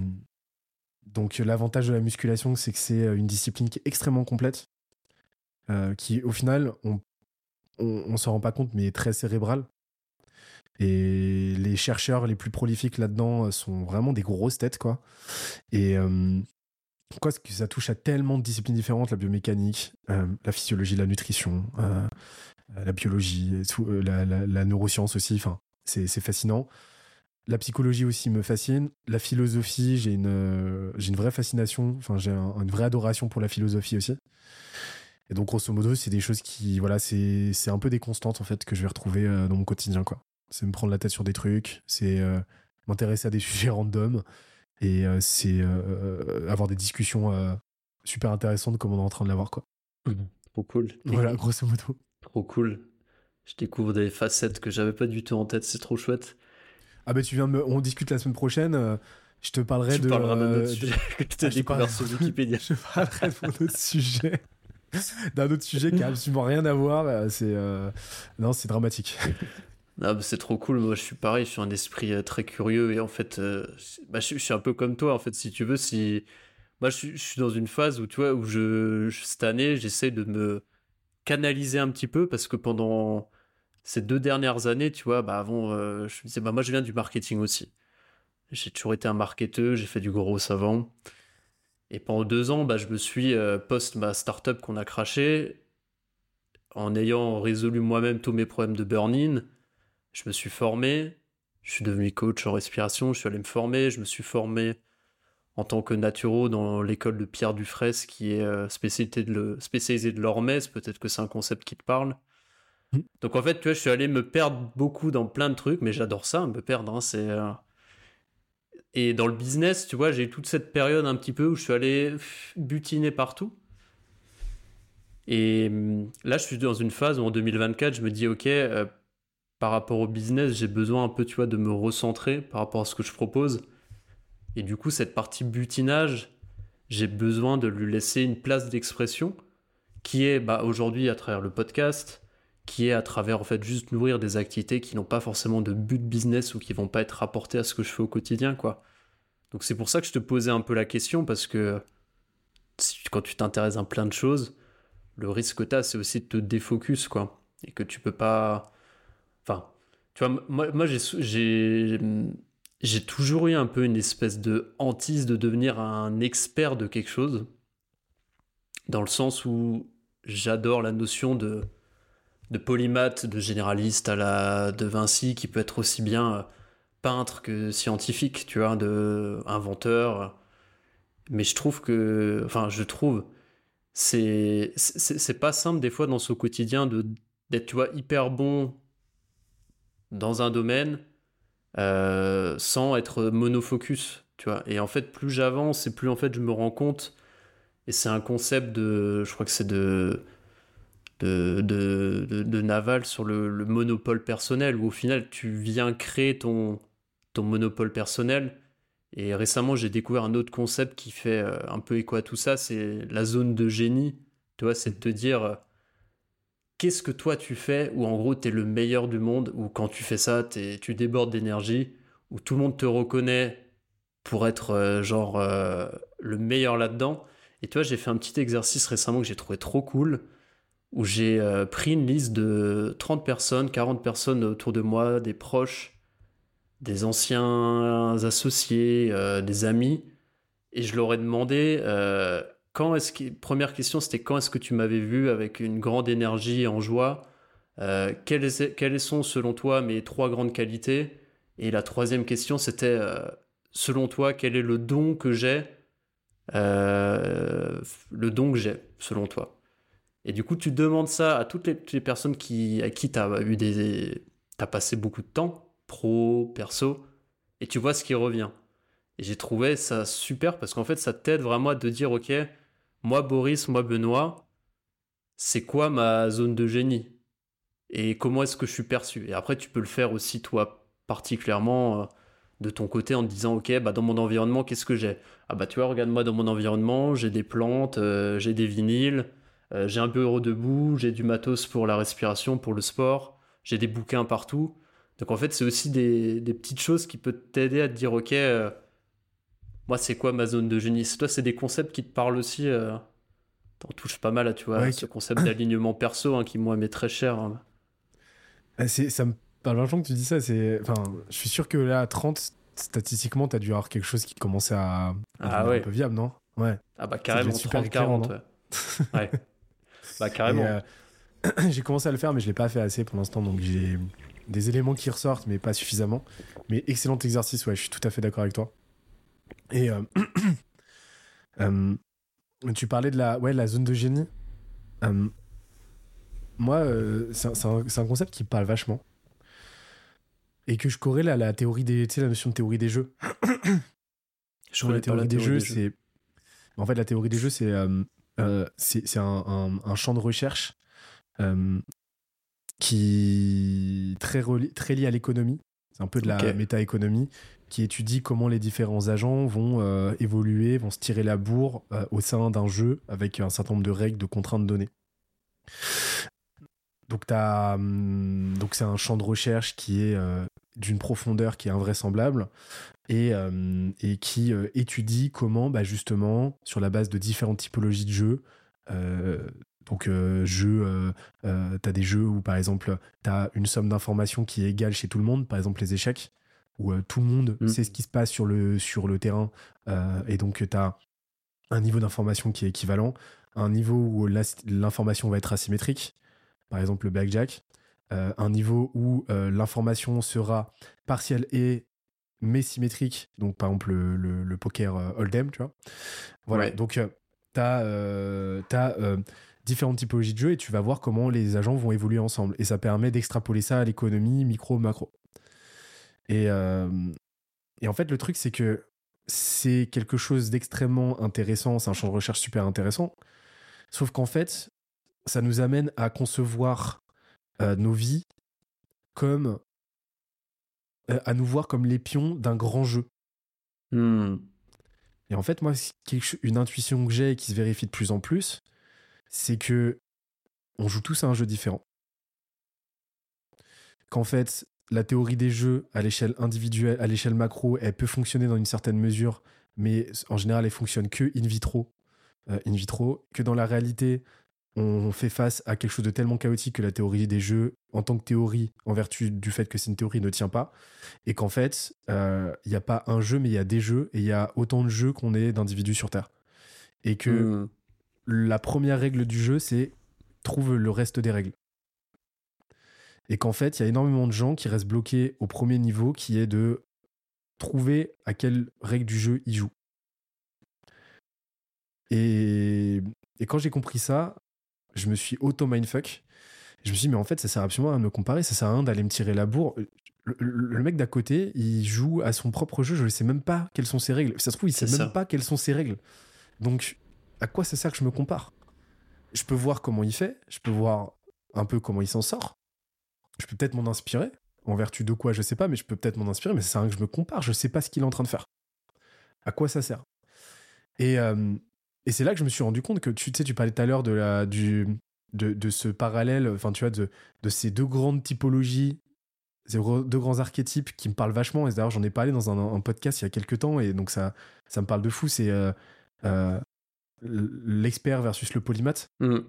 donc l'avantage de la musculation, c'est que c'est euh, une discipline qui est extrêmement complète, euh, qui au final, on, on, s'en rend pas compte, mais est très cérébrale. Et les chercheurs les plus prolifiques là-dedans sont vraiment des grosses têtes, quoi. Et quoi, que ça touche à tellement de disciplines différentes, la biomécanique, la physiologie, la nutrition, la biologie, la, la, la, neuroscience aussi. Enfin, c'est fascinant. La psychologie aussi me fascine. La philosophie, j'ai une, j'ai une vraie fascination. Enfin, j'ai une vraie adoration pour la philosophie aussi. Et donc, grosso modo, c'est des choses qui, voilà, c'est, c'est un peu des constantes en fait que je vais retrouver euh, dans mon quotidien, quoi. C'est me prendre la tête sur des trucs, c'est euh, m'intéresser à des sujets random et euh, c'est avoir des discussions super intéressantes comme on est en train de l'avoir, quoi. Mmh. Trop cool. Voilà, grosso modo. Trop cool. Je découvre des facettes que j'avais pas du tout en tête, c'est trop chouette. Ah bah tu viens me... On discute la semaine prochaine, euh, je te parlerai de... parleras d'un autre sujet que tu as découvert sur Wikipédia. je parlerai d'un autre sujet. d'un autre sujet qui a absolument rien à voir. Euh, c'est... Euh, non, c'est dramatique. Non, c'est trop cool. Moi, je suis pareil. Je suis un esprit très curieux et en fait, bah, je, suis un peu comme toi. En fait, si tu veux, si moi, je, je suis dans une phase où tu vois, où je, cette année, j'essaie de me canaliser un petit peu parce que pendant ces deux dernières années, tu vois, bah avant, je me disais, bah moi je viens du marketing aussi. J'ai toujours été un marketeur, j'ai fait du gros savant. Et pendant deux ans, bah, je me suis, post ma startup qu'on a craché, en ayant résolu moi-même tous mes problèmes de burn-in, je me suis formé, je suis devenu coach en respiration, je suis allé me former, je me suis formé en tant que naturo dans l'école de Pierre Dufresne qui est euh, le, spécialisée de l'hormèse, peut-être que c'est un concept qui te parle. Mmh. Donc en fait, tu vois, je suis allé me perdre beaucoup dans plein de trucs, mais j'adore ça, me perdre, hein, c'est... Euh, et dans le business, tu vois, j'ai eu toute cette période un petit peu où je suis allé butiner partout. Et hum, là, je suis dans une phase où en 2024, je me dis, ok, euh, par rapport au business, j'ai besoin un peu, tu vois, de me recentrer par rapport à ce que je propose. Et du coup, cette partie butinage, j'ai besoin de lui laisser une place d'expression qui est bah, aujourd'hui à travers le podcast, qui est à travers en fait juste nourrir des activités qui n'ont pas forcément de but business ou qui vont pas être rapportées à ce que je fais au quotidien, quoi. Donc c'est pour ça que je te posais un peu la question parce que quand tu t'intéresses à plein de choses, le risque que tu as, c'est aussi de te défocus, quoi. Et que tu peux pas. Enfin, tu vois, moi, moi j'ai, j'ai toujours eu un peu une espèce de hantise de devenir un expert de quelque chose. Dans le sens où j'adore la notion de, de polymath, de généraliste à la de Vinci, qui peut être aussi bien euh, peintre que scientifique, tu vois, de inventeur. Mais je trouve que. Enfin, je trouve c'est c'est pas simple des fois dans ce quotidien de d'être tu vois hyper bon dans un domaine euh, sans être monofocus tu vois et en fait plus j'avance et plus en fait je me rends compte et c'est un concept de je crois que c'est de de, de, de, Naval sur le, le, monopole personnel où au final tu viens créer ton ton monopole personnel et récemment, j'ai découvert un autre concept qui fait euh, un peu écho à tout ça, c'est la zone de génie. Tu vois, c'est de te dire euh, qu'est-ce que toi tu fais où en gros tu es le meilleur du monde, où quand tu fais ça, tu débordes d'énergie, où tout le monde te reconnaît pour être euh, genre le meilleur là-dedans. Et tu vois, j'ai fait un petit exercice récemment que j'ai trouvé trop cool, où j'ai pris une liste de 30 personnes, 40 personnes autour de moi, des proches, des anciens associés, euh, des amis, et je leur ai demandé euh, quand est-ce que première question c'était quand est-ce que tu m'avais vu avec une grande énergie en joie? Euh, quelles, sont selon toi mes trois grandes qualités? Et la troisième question c'était selon toi quel est le don que j'ai? Le don que j'ai selon toi et du coup tu demandes ça à toutes les, personnes qui, à qui tu as eu des as passé beaucoup de temps pro, perso, et tu vois ce qui revient. Et j'ai trouvé ça super parce qu'en fait, ça t'aide vraiment à te dire, ok, moi Boris, moi Benoît, c'est quoi ma zone de génie? Et comment est-ce que je suis perçu? Et après, tu peux le faire aussi, toi, particulièrement euh, de ton côté en te disant, ok, bah dans mon environnement, qu'est-ce que j'ai? Ah bah tu vois, regarde-moi dans mon environnement, j'ai des plantes, euh, j'ai des vinyles, euh, j'ai un bureau debout, j'ai du matos pour la respiration, pour le sport, j'ai des bouquins partout. Donc en fait, c'est aussi des, petites choses qui peuvent t'aider à te dire, ok, euh, moi c'est quoi ma zone de génie? Toi, c'est des concepts qui te parlent aussi. Euh, T'en touches pas mal, à, tu vois, ce concept d'alignement perso hein, qui moi m'est très cher. Hein. Ah, ça me parle vachement que tu dis ça. C'est, enfin, je suis sûr que là, à 30, statistiquement, tu as dû avoir quelque chose qui commençait à, ah, un peu viable, non? Ouais. Ah bah carrément, super 30, 40, ouais. ouais. Bah carrément. Euh, j'ai commencé à le faire, mais je l'ai pas fait assez pour l'instant, donc j'ai des éléments qui ressortent, mais pas suffisamment. Mais excellent exercice, ouais, je suis tout à fait d'accord avec toi. Et euh, euh, tu parlais de la, ouais, la zone de génie. Euh, moi, c'est un, un, concept qui me parle vachement. Et que je corrèle à la théorie des. Tu sais, la notion de théorie des jeux. je la théorie, des, jeux, c'est. En fait, la théorie des jeux, c'est c'est un, un, champ de recherche qui très, très lié à l'économie. C'est un peu de la méta-économie qui étudie comment les différents agents vont euh, évoluer, vont se tirer la bourre euh, au sein d'un jeu avec un certain nombre de règles, de contraintes données. Donc, hum, donc c'est un champ de recherche qui est euh, d'une profondeur qui est invraisemblable et, et qui étudie comment, bah, justement, sur la base de différentes typologies de jeux, Donc, jeu, tu as des jeux où, par exemple, tu as une somme d'informations qui est égale chez tout le monde, par exemple les échecs, où tout le monde mm. sait ce qui se passe sur le, sur le terrain, et donc tu as un niveau d'information qui est équivalent, un niveau où l'information va être asymétrique, par exemple le blackjack, un niveau où l'information sera partielle et mais symétrique, donc par exemple le, poker Hold'em, tu vois. Voilà, donc tu as, as différentes typologies de jeux et tu vas voir comment les agents vont évoluer ensemble. Et ça permet d'extrapoler ça à l'économie micro, macro. Et, euh, et en fait, le truc, c'est que c'est quelque chose d'extrêmement intéressant, c'est un champ de recherche super intéressant. Sauf qu'en fait, ça nous amène à concevoir euh, nos vies comme. Euh, à nous voir comme les pions d'un grand jeu. Hmm. Et en fait, moi, une intuition que j'ai et qui se vérifie de plus en plus, c'est que on joue tous à un jeu différent. Qu'en fait, la théorie des jeux à l'échelle individuelle, à l'échelle macro, elle peut fonctionner dans une certaine mesure, mais en général, elle fonctionne que in vitro. Euh, in vitro, que dans la réalité, on fait face à quelque chose de tellement chaotique que la théorie des jeux, en tant que théorie, en vertu du fait que c'est une théorie, ne tient pas. Et qu'en fait, euh, il n'y a pas un jeu, mais il y a des jeux, et il y a autant de jeux qu'on est d'individus sur Terre. Et que hmm la première règle du jeu, c'est trouve le reste des règles. Et qu'en fait, il y a énormément de gens qui restent bloqués au premier niveau, qui est de trouver à quelle règle du jeu ils jouent. Et, quand j'ai compris ça, je me suis auto-mindfuck. Je me suis dit, mais en fait, ça sert absolument à me comparer, ça sert à rien d'aller me tirer la bourre. Le, mec d'à côté, il joue à son propre jeu, je ne sais même pas quelles sont ses règles. Ça se trouve, il sait même pas quelles sont ses règles. Donc, à quoi ça sert que je me compare? Je peux voir comment il fait, je peux voir un peu comment il s'en sort. Je peux peut-être m'en inspirer, en vertu de quoi, je sais pas, mais je peux peut-être m'en inspirer, mais ça sert à rien que je me compare, je sais pas ce qu'il est en train de faire. À quoi ça sert? Et, euh, et c'est là que je me suis rendu compte que tu sais, tu parlais tout à l'heure de, la, du, de, de ce parallèle, enfin tu vois, de, de ces deux grandes typologies ces deux grands archétypes qui me parlent vachement. Et d'ailleurs, j'en ai parlé dans un, podcast il y a quelques temps, et donc ça, ça me parle de fou. C'est euh, euh, l'expert versus le polymath. Mm. Le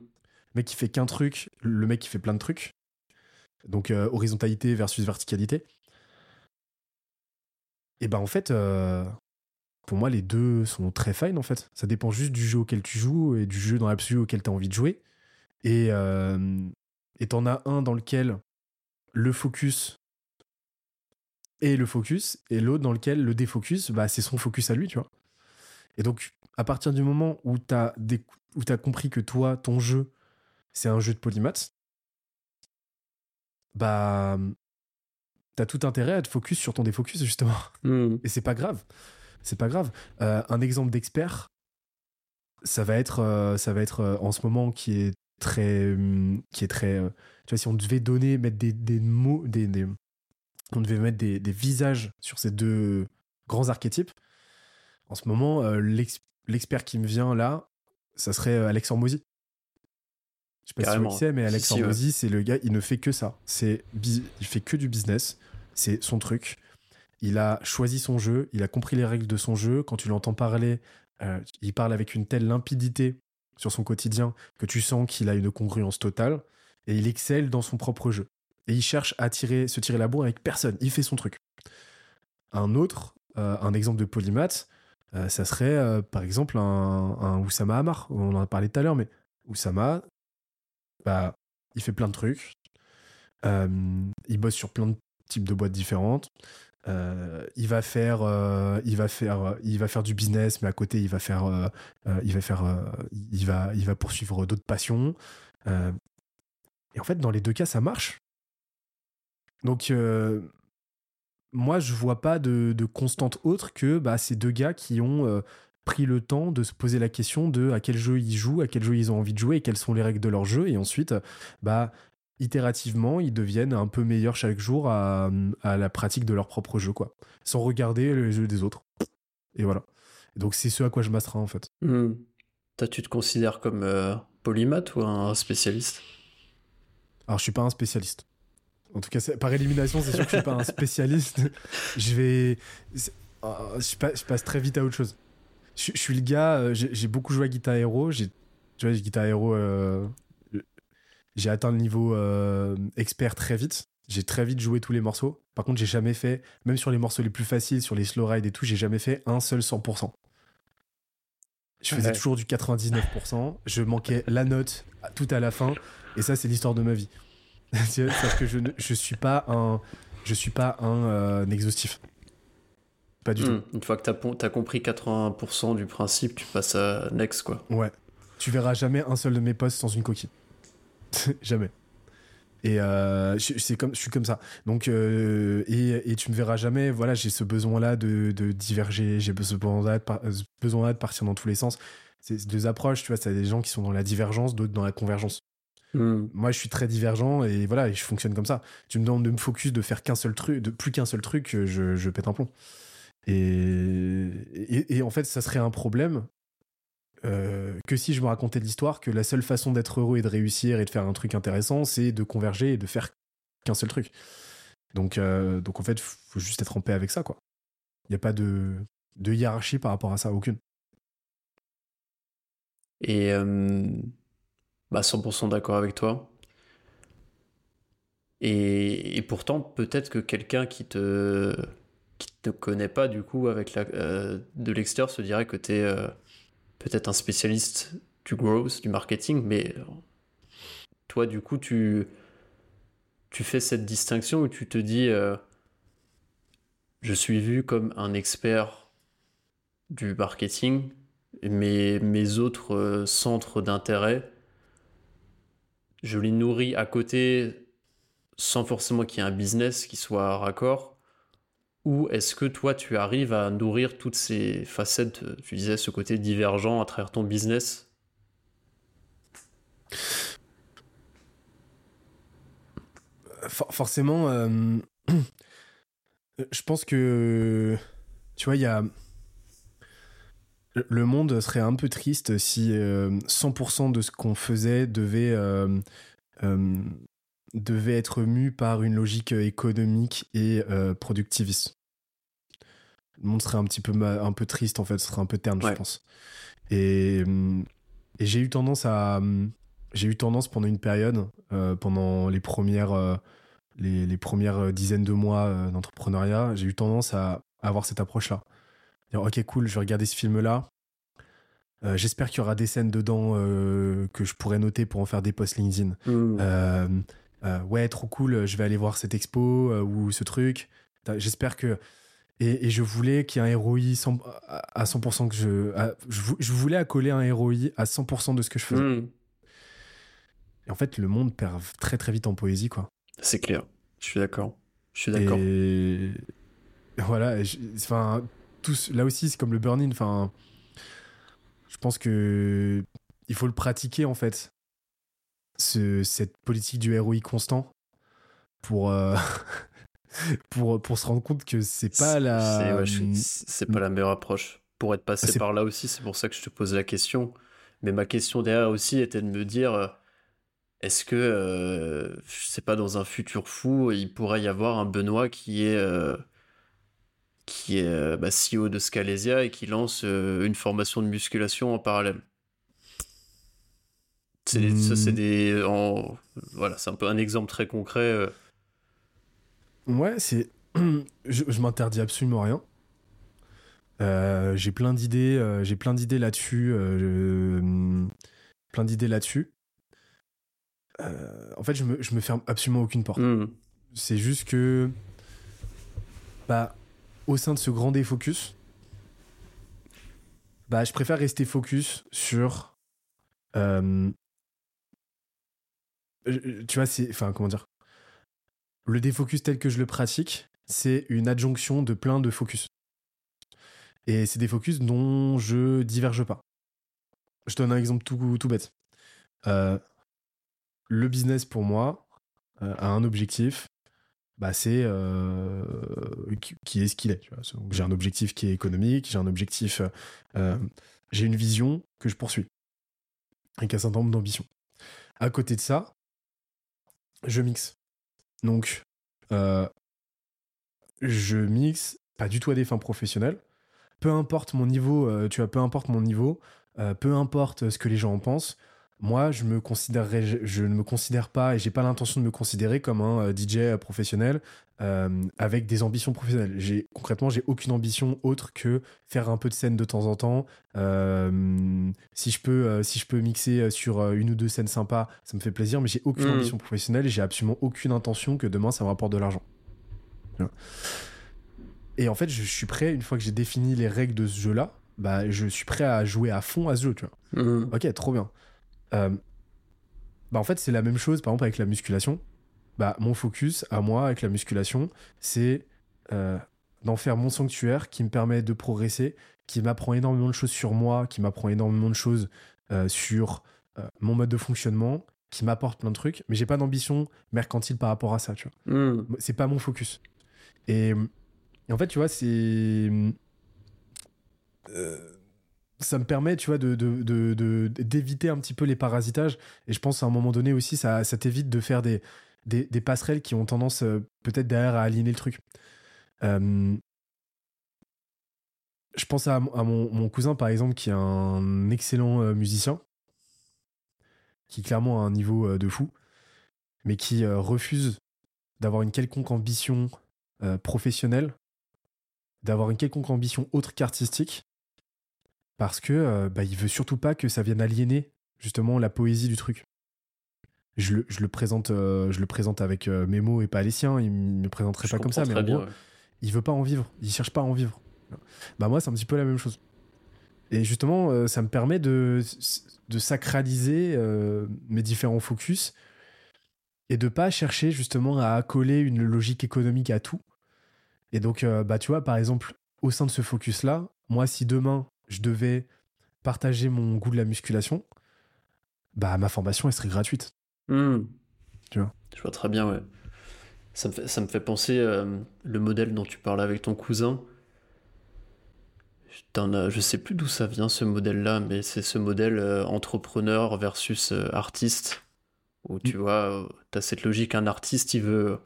mec qui fait qu'un truc, le mec qui fait plein de trucs. Donc euh, horizontalité versus verticalité. Et ben en fait, pour moi, les deux sont très fine en fait. Ça dépend juste du jeu auquel tu joues et du jeu dans l'absolu auquel tu as envie de jouer. Et euh, et t'en as un dans lequel le focus est le focus et l'autre dans lequel le défocus, bah, c'est son focus à lui, tu vois. Et donc, à partir du moment où tu as, as, compris que toi, ton jeu, c'est un jeu de polymath, bah, t'as tout intérêt à te focus sur ton défocus, justement. Hmm. Et c'est pas grave. C'est pas grave. Euh, un exemple d'expert, ça va être, euh, ça va être euh, en ce moment qui est très, hum, qui est très. tu vois, si on devait donner, mettre des, des mots, des, des, on devait mettre des, des, visages sur ces deux grands archétypes. En ce moment, l'expert qui me vient là, ça serait Alexandre Mozy. Je sais pas si c'est, mais Alexandre Mozy, c'est le gars, il ne fait que ça. C'est, il fait que du business. C'est son truc. Il a choisi son jeu, il a compris les règles de son jeu. Quand tu l'entends parler, euh, il parle avec une telle limpidité sur son quotidien que tu sens qu'il a une congruence totale et il excelle dans son propre jeu. Et il cherche à tirer, se tirer la bourre avec personne. Il fait son truc. Un autre, euh, un exemple de polymath, euh, ça serait par exemple un, Oussama Hamar. On en a parlé tout à l'heure, mais Oussama, bah, il fait plein de trucs. Il bosse sur plein de types de boîtes différentes. Il va faire, il va faire, il va faire du business, mais à côté, il va faire, il va faire, il va, il va poursuivre d'autres passions. et en fait, dans les deux cas, ça marche. Donc, moi, je vois pas de, constante autre que bah, ces deux gars qui ont euh, pris le temps de se poser la question de à quel jeu ils jouent, à quel jeu ils ont envie de jouer et quelles sont les règles de leur jeu. Et ensuite, bah, itérativement, ils deviennent un peu meilleurs chaque jour à, la pratique de leur propre jeu, quoi, sans regarder les jeux des autres. Et voilà. donc, c'est ce à quoi je m'astreins, en fait. Toi, tu te considères comme euh, polymath ou un spécialiste? Alors, je suis pas un spécialiste. En tout cas, par élimination, c'est sûr que je suis pas un spécialiste. je vais. Ah, je, passe, très vite à autre chose. Je, suis le gars, euh, j'ai beaucoup joué à Guitar Hero. Tu vois, Guitar Hero, euh, j'ai atteint le niveau euh, expert très vite. J'ai très vite joué tous les morceaux. Par contre, j'ai jamais fait, même sur les morceaux les plus faciles, sur les slow rides et tout, j'ai jamais fait un seul 100%. Je faisais Ouais. toujours du 99%. Je manquais la note tout à la fin. Et ça, c'est l'histoire de ma vie. C'est-à-dire que je ne je suis pas un, je suis pas un euh, exhaustif. Pas du tout. Hmm. Une fois que tu as, compris 80% du principe, tu passes à next, quoi. Ouais. Tu verras jamais un seul de mes posts sans une coquille. jamais. Et euh, je, c'est comme, je suis comme ça. Donc, euh, et, et tu me verras jamais. Voilà, j'ai ce besoin-là de, de diverger. J'ai ce besoin-là de, besoin-là de partir dans tous les sens. C'est deux approches, tu vois. C'est des gens qui sont dans la divergence, d'autres dans la convergence. Hmm. Moi, je suis très divergent et voilà, je fonctionne comme ça. Tu me demandes de me focus, de faire qu'un seul truc, de plus qu'un seul truc, je, je pète un plomb. Et, et, et en fait, ça serait un problème euh, que si je me racontais l'histoire, que la seule façon d'être heureux et de réussir et de faire un truc intéressant, c'est de converger et de faire qu'un seul truc. Donc, euh, donc en fait, faut juste être en paix avec ça, quoi. Il n'y a pas de, hiérarchie par rapport à ça, aucune. Et euh, bah 100% d'accord avec toi. Et, pourtant, peut-être que quelqu'un qui te qui te connaît pas du coup avec euh, de l'extérieur se dirait que tu es peut-être un spécialiste du growth, du marketing, mais toi du coup tu tu fais cette distinction où tu te dis euh, je suis vu comme un expert du marketing, mais mes autres euh, centres d'intérêt, je les nourris à côté sans forcément qu'il y ait un business qui soit raccord Ou est-ce que toi, tu arrives à nourrir toutes ces facettes, euh, tu disais ce côté divergent à travers ton business? For- forcément, euh, je pense que, tu vois, il y a... Le monde serait un peu triste si euh, 100% de ce qu'on faisait devait, euh, euh, être mu par une logique économique et euh, productiviste. Le monde serait un petit peu, un peu triste, en fait, ce serait un peu terne, Ouais. je pense. Et, et j'ai eu tendance à... J'ai eu tendance pendant une période, euh, pendant les premières, euh, les, les premières euh, dizaines de mois euh, d'entrepreneuriat, j'ai eu tendance à avoir cette approche-là. Dire, ok, cool, je vais regarder ce film-là. J'espère qu'il y aura des scènes dedans que je pourrais noter pour en faire des posts LinkedIn. Euh, ouais, trop cool, je vais aller voir cette expo ou ce truc. J'espère que. Et, et je voulais qu'il y ait un ROI 100 à à 100% que je. à- je, vou- je voulais accoler un ROI à 100% de ce que je faisais. Hmm. Et en fait, le monde perd très très vite en poésie, quoi. C'est clair, je suis d'accord. Je suis d'accord. Et voilà, enfin, tous, là aussi, c'est comme le burn-in. Enfin, je pense que il faut le pratiquer en fait, ce, cette politique du ROI constant pour euh, pour pour se rendre compte que c'est pas la. c'est- ouais, je suis- c'est pas la meilleure approche. Pour être passé par là aussi, c'est pour ça que je te pose la question. Mais ma question derrière aussi était de me dire, euh, est-ce que, euh, je sais pas, dans un futur fou, il pourrait y avoir un Benoît qui est, euh, qui est euh, bah, CEO de Scalesia et qui lance euh, une formation de musculation en parallèle? C'est ça, c'est Hmm. des, en- voilà, c'est un peu un exemple très concret. Ouais, c'est. je je m'interdis absolument rien. Euh, j'ai plein d'idées, euh, j'ai plein d'idées là-dessus, euh, je- plein d'idées là-dessus. En fait, je me, je me ferme absolument aucune porte. hmm. C'est juste que, bah, au sein de ce grand défocus, bah, je préfère rester focus sur. tu vois, c'est. Enfin, comment dire Le défocus tel que je le pratique, c'est une adjonction de plein de focus. Et c'est des focus dont je diverge pas. Je donne un exemple tout, bête. Euh, le business pour moi euh, a un objectif, bah c'est euh, ce qu'il est. J'ai un objectif qui est économique, j'ai un objectif, j'ai une vision que je poursuis avec un certain nombre d'ambitions. À côté de ça, je mixe. Donc, euh, je mixe pas du tout à des fins professionnelles. Peu importe mon niveau, euh, tu vois, peu importe mon niveau, euh, peu importe ce que les gens en pensent, moi, je me considérerais, je, je ne me considère pas et j'ai pas l'intention de me considérer comme un euh, DJ professionnel euh, avec des ambitions professionnelles. J'ai concrètement, j'ai aucune ambition autre que faire un peu de scène de temps en temps. Euh, si je peux, euh, si je peux mixer sur euh, une ou deux scènes sympas, ça me fait plaisir. Mais j'ai aucune Mm. ambition professionnelle et j'ai absolument aucune intention que demain ça me rapporte de l'argent. Et en fait, je suis prêt une fois que j'ai défini les règles de ce jeu-là. Bah, je suis prêt à jouer à fond à ce jeu, tu vois. Mhm. Ok, trop bien. Euh, bah en fait, c'est la même chose, par exemple, avec la musculation. Bah, mon focus, à moi, avec la musculation, c'est euh, d'en faire mon sanctuaire qui me permet de progresser, qui m'apprend énormément de choses sur moi, qui m'apprend énormément de choses euh, sur mon mode de fonctionnement, qui m'apporte plein de trucs, mais j'ai pas d'ambition mercantile par rapport à ça, tu vois Mhm. c'est pas mon focus. Et, et en fait, tu vois, c'est. euh, ça me permet, tu vois, de, d'éviter un petit peu les parasitages. Et je pense à un moment donné aussi, ça, ça t'évite de faire des, passerelles qui ont tendance euh, peut-être derrière à aligner le truc. Euh, je pense à, mon, cousin, par exemple, qui est un excellent euh, musicien, qui clairement a un niveau de fou, mais qui refuse d'avoir une quelconque ambition professionnelle, d'avoir une quelconque ambition autre qu'artistique, parce que euh, bah, il veut surtout pas que ça vienne aliéner justement la poésie du truc. Je le, je le présente, euh, je le présente avec euh, mes mots et pas les siens. Il me présenterait Je pas comme ça, mais en bien, gros, ouais. il veut pas en vivre. Il cherche pas à en vivre. Bah moi, c'est un petit peu la même chose. Et justement, ça me permet de, de sacraliser mes différents focus et de pas chercher justement à accoler une logique économique à tout. Et donc, bah tu vois, par exemple, au sein de ce focus-là, moi, si demain je devais partager mon goût de la musculation, bah ma formation elle serait gratuite. Mhm. Tu vois. Je vois très bien, ouais. Ça me fait, ça me fait penser euh, le modèle dont tu parlais avec ton cousin. As- je sais plus d'où ça vient ce modèle-là, mais c'est ce modèle euh, entrepreneur versus euh, artiste. Où tu vois, tu as cette logique, un artiste, il veut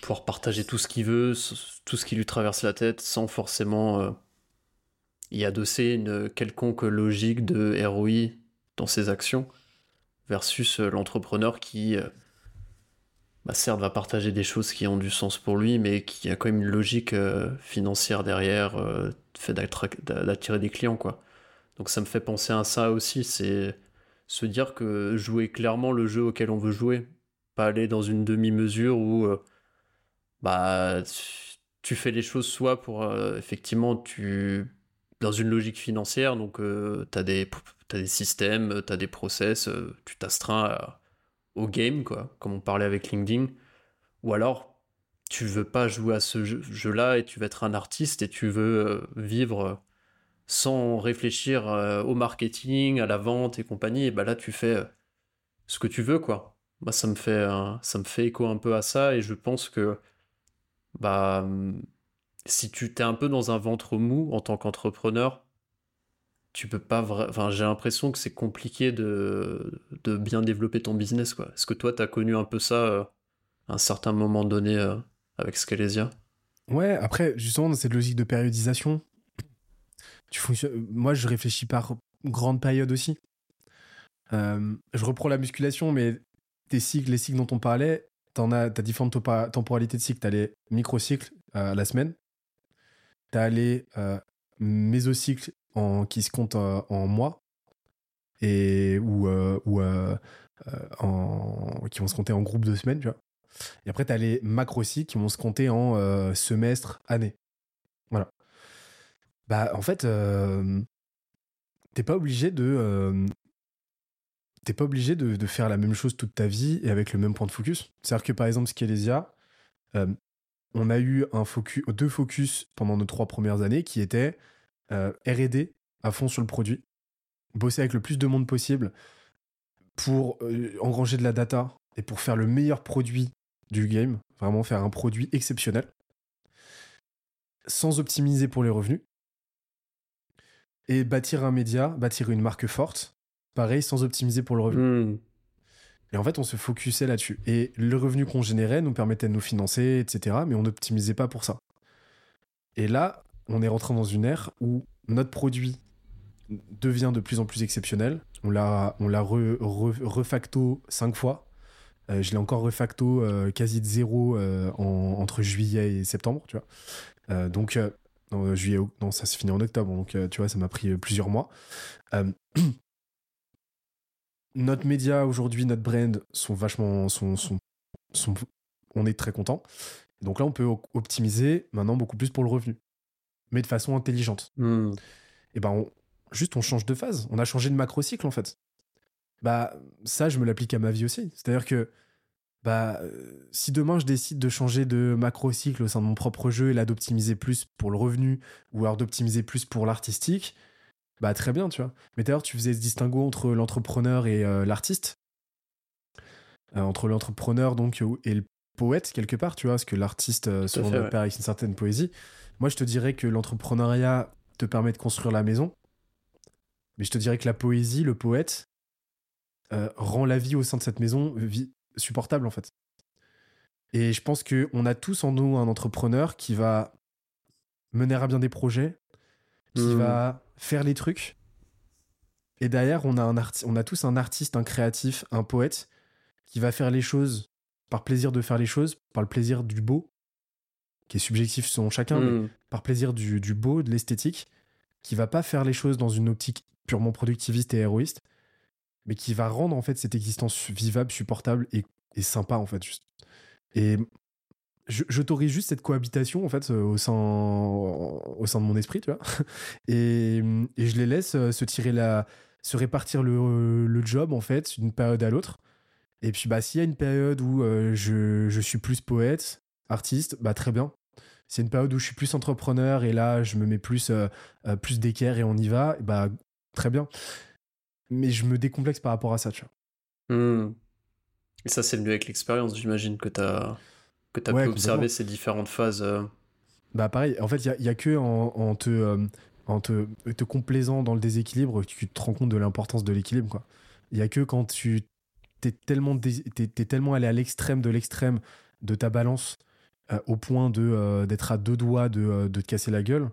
pouvoir partager tout ce qu'il veut, tout ce qui lui traverse la tête, sans forcément euh, y adosser une quelconque logique de ROI dans ses actions, versus euh, l'entrepreneur qui, euh, bah, certes, va partager des choses qui ont du sens pour lui, mais qui a quand même une logique euh, financière derrière, fait d'attirer des clients, quoi. Donc ça me fait penser à ça aussi, c'est se dire que jouer clairement le jeu auquel on veut jouer, pas aller dans une demi-mesure où bah tu fais les choses soit pour effectivement tu dans une logique financière donc tu as des systèmes, tu as des process, euh, tu t'astreins au game quoi, comme on parlait avec LinkedIn ou alors tu veux pas jouer à ce jeu- jeu-là et tu veux être un artiste et tu veux euh, vivre euh, sans réfléchir euh, au marketing, à la vente et compagnie, et bah là tu fais euh, ce que tu veux quoi. Ça me fait ça me fait écho un peu à ça et je pense que bah hum, si tu t'es un peu dans un ventre mou en tant qu'entrepreneur, tu peux pas j'ai l'impression que c'est compliqué de bien développer ton business quoi. Est-ce que toi tu as connu un peu ça euh, à un certain moment donné euh, avec Scalesia? Ouais, après, justement, dans cette logique de périodisation, tu moi, je réfléchis par grande période aussi. Euh, je reprends la musculation, mais tes cycles, les cycles dont on parlait, t'en as, différentes temporalités de cycle. T'as les microcycles à la semaine, t'as les euh, mésocycles en, qui se comptent euh, en mois, et, ou, euh, qui vont se compter en groupe de semaines, tu vois. Et après, tu as les macrocycles qui vont se compter en semestre, année. Voilà. Bah, en fait, t'es pas obligé de. pas obligé de, faire la même chose toute ta vie et avec le même point de focus. C'est-à-dire que par exemple, Scalesia, euh, on a eu deux focus pendant nos trois premières années qui étaient euh, RD à fond sur le produit, bosser avec le plus de monde possible pour euh, engranger de la data et pour faire le meilleur produit du game, vraiment faire un produit exceptionnel, sans optimiser pour les revenus, et bâtir un média, bâtir une marque forte, pareil, sans optimiser pour le revenu. Hmm. Et en fait, on se focusait là-dessus. Et le revenu qu'on générait nous permettait de nous financer, etc. Mais on n'optimisait pas pour ça. Et là, on est rentré dans une ère où notre produit devient de plus en plus exceptionnel. On l'a, on l'a refacto 5 fois. Euh, je l'ai encore refacto euh, quasi de zéro euh, entre juillet et septembre, tu vois. donc, juillet, non, ça se finit en octobre, donc tu vois, ça m'a pris plusieurs mois. notre média aujourd'hui, notre brand sont vachement, sont, sont, sont on est très content. Donc là, on peut optimiser maintenant beaucoup plus pour le revenu, mais de façon intelligente. Hmm. Et ben, juste on change de phase. On a changé de macro cycle en fait. Bah ça, je me l'applique à ma vie aussi. C'est-à-dire que bah si demain je décide de changer de macro cycle au sein de mon propre jeu et là d'optimiser plus pour le revenu ou alors d'optimiser plus pour l'artistique, bah très bien, tu vois. Mais d'ailleurs, tu faisais ce distinguo entre l'entrepreneur et euh, l'artiste? Euh, entre l'entrepreneur donc et le poète quelque part, tu vois, parce que l'artiste euh, souvent fait, avec une certaine poésie. Moi, je te dirais que l'entrepreneuriat te permet de construire la maison, mais je te dirais que la poésie, le poète, euh, rend la vie au sein de cette maison vie supportable en fait. Et je pense que on a tous en nous un entrepreneur qui va mener à bien des projets, qui hmm. va faire les trucs. Et derrière, on a, un on a tous un artiste, un créatif, un poète qui va faire les choses par plaisir de faire les choses, par le plaisir du beau, qui est subjectif selon chacun, mais hmm. par plaisir du, du beau, de l'esthétique, qui va pas faire les choses dans une optique purement productiviste et héroïste, mais qui va rendre en fait cette existence vivable, supportable et, et sympa en fait juste. Et j'autorise juste cette cohabitation en fait euh, au sein au sein de mon esprit, tu vois. Et, je les laisse euh, se tirer la se répartir le, le job en fait d'une période à l'autre et puis, bah, s'il y a une période où euh, je, je, suis plus poète, artiste, bah, très bien. C'est une période où je suis plus entrepreneur et là, je me mets plus, plus d'équerre et on y va, bah, très bien. Mais je me décomplexe par rapport à ça, tu vois. Hmm. Et ça, c'est mieux avec l'expérience, j'imagine, que tu as, as pu observer ces différentes phases. Bah, pareil, en fait, il n'y a, a, que en, en te, en te, te complaisant dans le déséquilibre que tu te rends compte de l'importance de l'équilibre, quoi. Il n'y a que quand tu t'es tellement, tellement allé à l'extrême de l'extrême de ta balance euh, au point de euh, d'être à deux doigts de, euh, de, te casser la gueule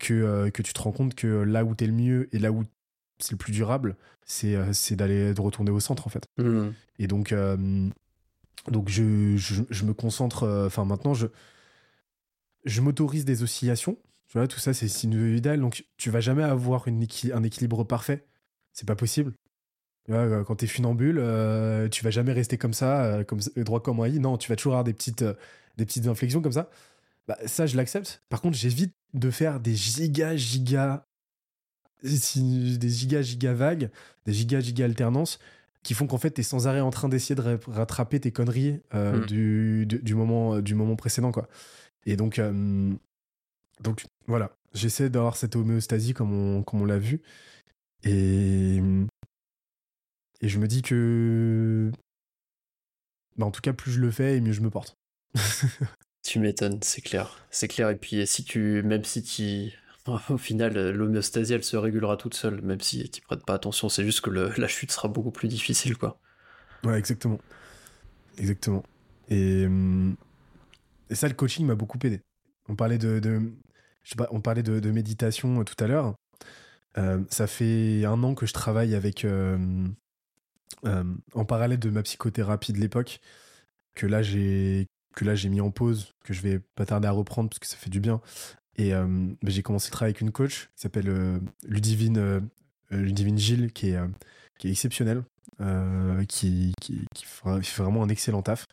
que, que tu te rends compte que là où t'es le mieux et là où c'est le plus durable, c'est d'aller de retourner au centre en fait. Mmh. Et donc, donc je, je, me concentre. Enfin, maintenant, je, je m'autorise des oscillations. Tu vois, tout ça, c'est sinusoïdal. Donc, tu vas jamais avoir une un équilibre parfait. C'est pas possible. Euh, quand t'es funambule, euh, tu vas jamais rester comme ça, euh, comme droit comme moi. Non, tu vas toujours avoir des petites, des petites inflexions comme ça. Bah, ça, je l'accepte. Par contre, j'évite de faire des giga giga des giga giga vagues, des giga giga alternances qui font qu'en fait t'es sans arrêt en train d'essayer de rattraper tes conneries hmm. du, du, moment du moment précédent quoi. Et donc donc voilà, j'essaie d'avoir cette homéostasie comme on comme on l'a vu et et je me dis que. Bah, en tout cas, plus je le fais, et mieux je me porte. tu m'étonnes, c'est clair. C'est clair. Et puis, si tu. Même si tu. Au final, l'homéostasie, elle se régulera toute seule, même si tu prêtes pas attention. C'est juste que la chute sera beaucoup plus difficile, quoi. Ouais, exactement. Exactement. Et, et ça, le coaching m'a beaucoup aidé. On parlait de, méditation euh, tout à l'heure. Euh, ça fait un an que je travaille avec euh, euh, en parallèle de ma psychothérapie de l'époque, que là j'ai que là j'ai mis en pause, que je vais pas tarder à reprendre parce que ça fait du bien. Et euh, bah, j'ai commencé à travailler avec une coach qui s'appelle euh, Ludivine, Ludivine Gilles, qui est, qui est exceptionnelle, qui, qui, qui, fait vraiment un excellent taf.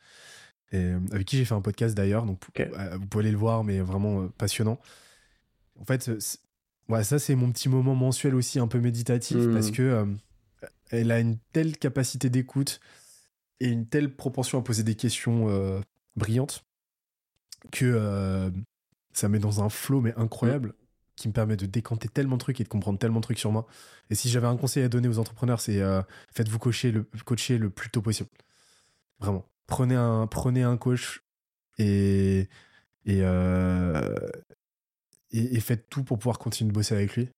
Et, avec qui j'ai fait un podcast d'ailleurs, donc vous pouvez aller le voir, mais vraiment passionnant. En fait, ouais, ça c'est mon petit moment mensuel aussi un peu méditatif mmh. parce que elle a une telle capacité d'écoute et une telle propension à poser des questions euh, brillantes que euh, ça met dans un flow mais incroyable qui me permet de décanter tellement de trucs et de comprendre tellement de trucs sur moi. Et si j'avais un conseil à donner aux entrepreneurs, c'est euh, faites-vous coacher le, coacher le plus tôt possible. Vraiment. Prenez un, prenez un coach et, et, et, et faites tout pour pouvoir continuer de bosser avec lui,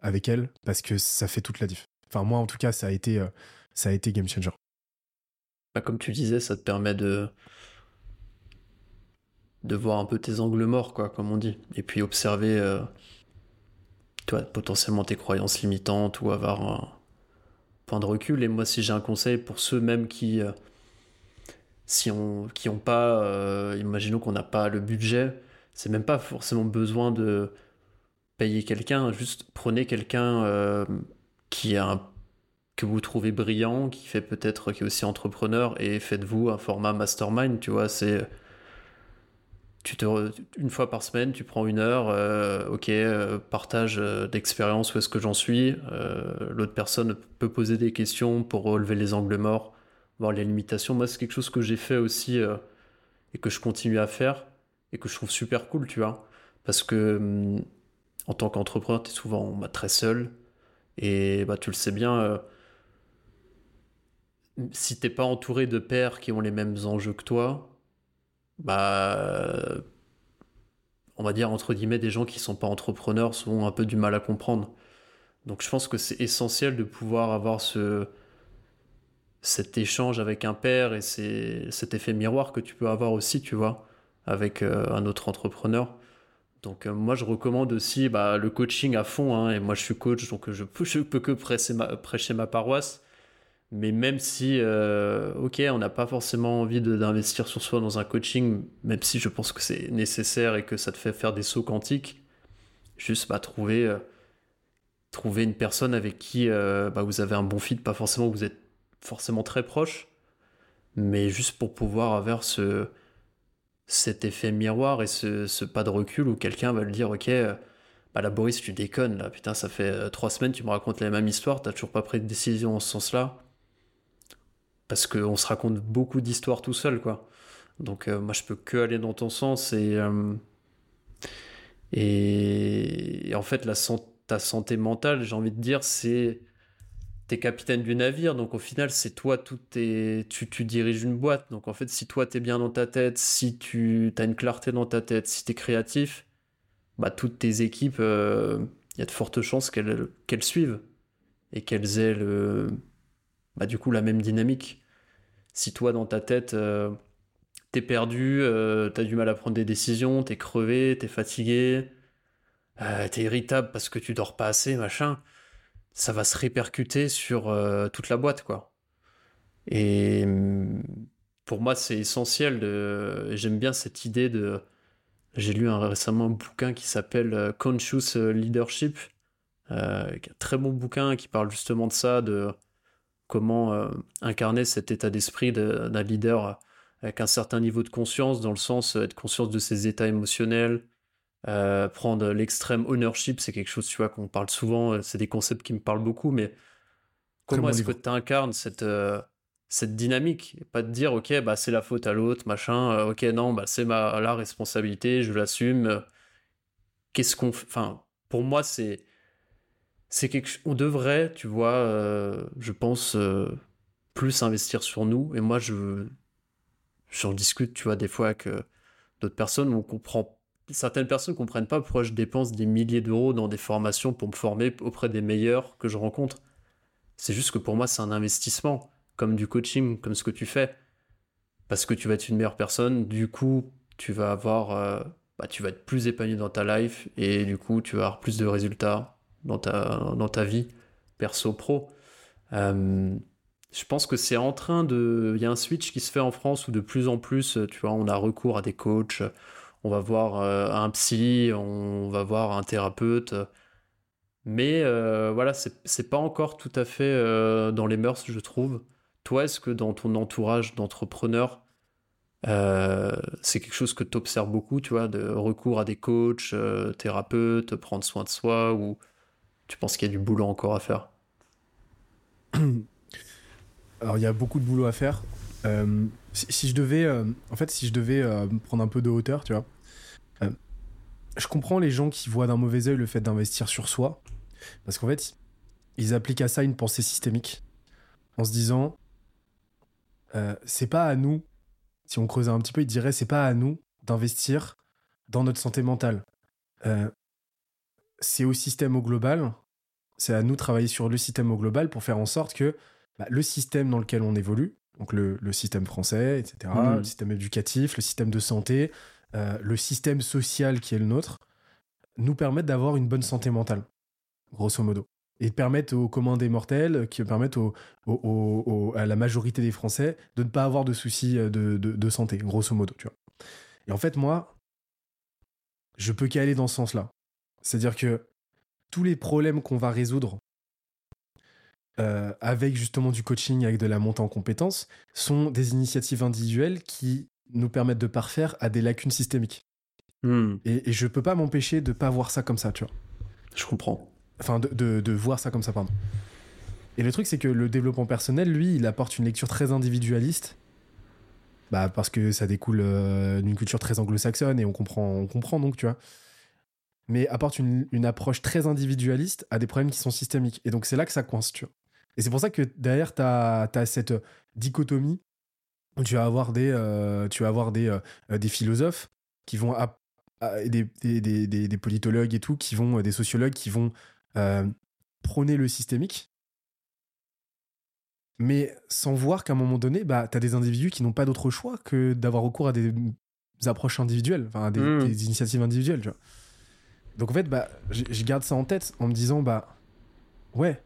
avec elle, parce que ça fait toute la diff. Enfin, moi, en tout cas, ça a été, euh, ça a été game changer. Bah, comme tu disais, ça te permet de de voir un peu tes angles morts, quoi, comme on dit, et puis observer, euh, toi, potentiellement tes croyances limitantes ou avoir point de recul. Et moi, si j'ai un conseil pour ceux même qui, euh, si on, qui ont pas, euh, imaginons qu'on n'a pas le budget, c'est même pas forcément besoin de payer quelqu'un, juste prenez quelqu'un qui a un que vous trouvez brillant, qui fait peut-être, qui est aussi entrepreneur, et faites-vous un format mastermind, tu vois, c'est tu te une fois par semaine, tu prends une heure, euh, ok, euh, partage euh, d'expérience, où est-ce que j'en suis. L'autre personne peut poser des questions pour relever les angles morts, voir les limitations. Moi, c'est quelque chose que j'ai fait aussi et que je continue à faire et que je trouve super cool, tu vois. Parce que hum, en tant qu'entrepreneur, tu es souvent bah, très seul et bah, tu le sais bien si t'es pas entouré de pairs qui ont les mêmes enjeux que toi, bah, on va dire entre guillemets des gens qui sont pas entrepreneurs ont un peu du mal à comprendre. Donc je pense que c'est essentiel de pouvoir avoir ce cet échange avec un père et c'est cet effet miroir que tu peux avoir aussi, tu vois, avec euh, un autre entrepreneur. Donc euh, moi je recommande aussi bah, le coaching à fond, hein, et moi je suis coach, donc je je peux que prêcher ma, prêcher ma paroisse. Mais même si, euh, ok, on n'a pas forcément envie d'investir sur soi dans un coaching, même si je pense que c'est nécessaire et que ça te fait faire des sauts quantiques, juste bah, trouver, euh, trouver une personne avec qui euh, bah, vous avez un bon fit, pas forcément vous êtes forcément très proche, mais juste pour pouvoir avoir ce, cet effet miroir et ce, ce pas de recul où quelqu'un va le dire, ok, bah là Boris, tu déconnes, là, putain, ça fait trois semaines, tu me racontes la même histoire, t'as toujours pas pris de décision en ce sens-là parce qu'on se raconte beaucoup d'histoires tout seul, quoi. Donc euh, moi, je peux que aller dans ton sens et euh, et, en fait, ta santé mentale, j'ai envie de dire, c'est t'es capitaine du navire, donc au final, c'est toi, tout tes... tu, tu diriges une boîte. Donc en fait, si toi, t'es bien dans ta tête, si tu as une clarté dans ta tête, si t'es créatif, bah toutes tes équipes, il euh, y a de fortes chances qu'elles suivent et qu'elles aient bah, du coup la même dynamique si toi dans ta tête euh, t'es perdu, euh, t'as du mal à prendre des décisions, t'es crevé, t'es fatigué, euh, t'es irritable parce que tu dors pas assez, machin, ça va se répercuter sur toute la boîte, quoi. Et mm, pour moi, c'est essentiel. J'aime bien cette idée de. J'ai lu récemment un bouquin qui s'appelle Conscious Leadership, un très bon bouquin qui parle justement de ça, de comment euh, incarner cet état d'esprit d'un leader avec un certain niveau de conscience, dans le sens euh, être conscience de ses états émotionnels, euh, prendre l'extrême ownership, c'est quelque chose, tu vois, qu'on parle souvent, c'est des concepts qui me parlent beaucoup, mais comment est-ce que tu incarnes cette, cette dynamique? Et pas de dire, ok, bah, c'est la faute à l'autre, machin, ok, non, bah, c'est ma la responsabilité, je l'assume. Qu'est-ce qu'on. Enfin, pour moi, c'est c'est quelque on devrait tu vois euh, je pense euh, plus investir sur nous. Et moi je j'en discute tu vois des fois avec euh, d'autres personnes. On comprend certaines personnes comprennent pas pourquoi je dépense des milliers d'euros dans des formations pour me former auprès des meilleurs que je rencontre. C'est juste que pour moi c'est un investissement comme du coaching comme ce que tu fais. Parce que tu vas être une meilleure personne. Du coup tu vas avoir bah, tu vas être plus épanoui dans ta life. Et du coup tu vas avoir plus de résultats dans ta, dans ta vie perso-pro. Euh, je pense que c'est en train de... Il y a un switch qui se fait en France où de plus en plus, tu vois, on a recours à des coachs, on va voir euh, un psy, on va voir un thérapeute. Mais euh, voilà, c'est pas encore tout à fait dans les mœurs, je trouve. Toi, est-ce que dans ton entourage d'entrepreneurs, c'est quelque chose que tu observes beaucoup, tu vois, de recours à des coachs, thérapeutes, prendre soin de soi, ou tu penses qu'il y a du boulot encore à faire? Alors, il y a beaucoup de boulot à faire. Euh, si, je devais, euh, en fait, si je devais euh, prendre un peu de hauteur, tu vois, je comprends les gens qui voient d'un mauvais œil le fait d'investir sur soi, parce qu'en fait, ils appliquent à ça une pensée systémique, en se disant, c'est pas à nous. Si on creusait un petit peu, ils diraient, c'est pas à nous d'investir dans notre santé mentale. c'est au système au global c'est à nous de travailler sur le système au global pour faire en sorte que bah, le système dans lequel on évolue, donc le, système français, etc., mmh. le système éducatif, le système de santé, euh, le système social qui est le nôtre, nous permettent d'avoir une bonne santé mentale, grosso modo. et permettent aux communs des mortels, qui permettent à la majorité des Français de ne pas avoir de soucis de, de, santé, grosso modo, tu vois. Et en fait, moi, je peux qu'aller dans ce sens-là. C'est-à-dire que tous les problèmes qu'on va résoudre euh, avec justement du coaching, avec de la montée en compétences, sont des initiatives individuelles qui nous permettent de parfaire à des lacunes systémiques. Hmm. Et, et, je peux pas m'empêcher de pas voir ça comme ça, tu vois. Je comprends. Enfin, de, de, voir ça comme ça, pardon. Et le truc, c'est que le développement personnel, lui, il apporte une lecture très individualiste. Bah, parce que ça découle euh, d'une culture très anglo-saxonne et on comprend, on comprend donc, tu vois. Mais apporte une, une, approche très individualiste à des problèmes qui sont systémiques. Et donc, c'est là que ça coince, tu vois. Et c'est pour ça que derrière, tu as, as, cette dichotomie où tu vas avoir des, euh, tu vas avoir des, euh, des philosophes qui vont des, des, des, des, politologues et tout, qui vont, des sociologues qui vont euh, prôner le systémique, mais sans voir qu'à un moment donné, bah, tu as des individus qui n'ont pas d'autre choix que d'avoir recours à des approches individuelles, enfin, des, mmh. des, initiatives individuelles, tu vois. Donc en fait, bah, je garde ça en tête en me disant, bah, ouais.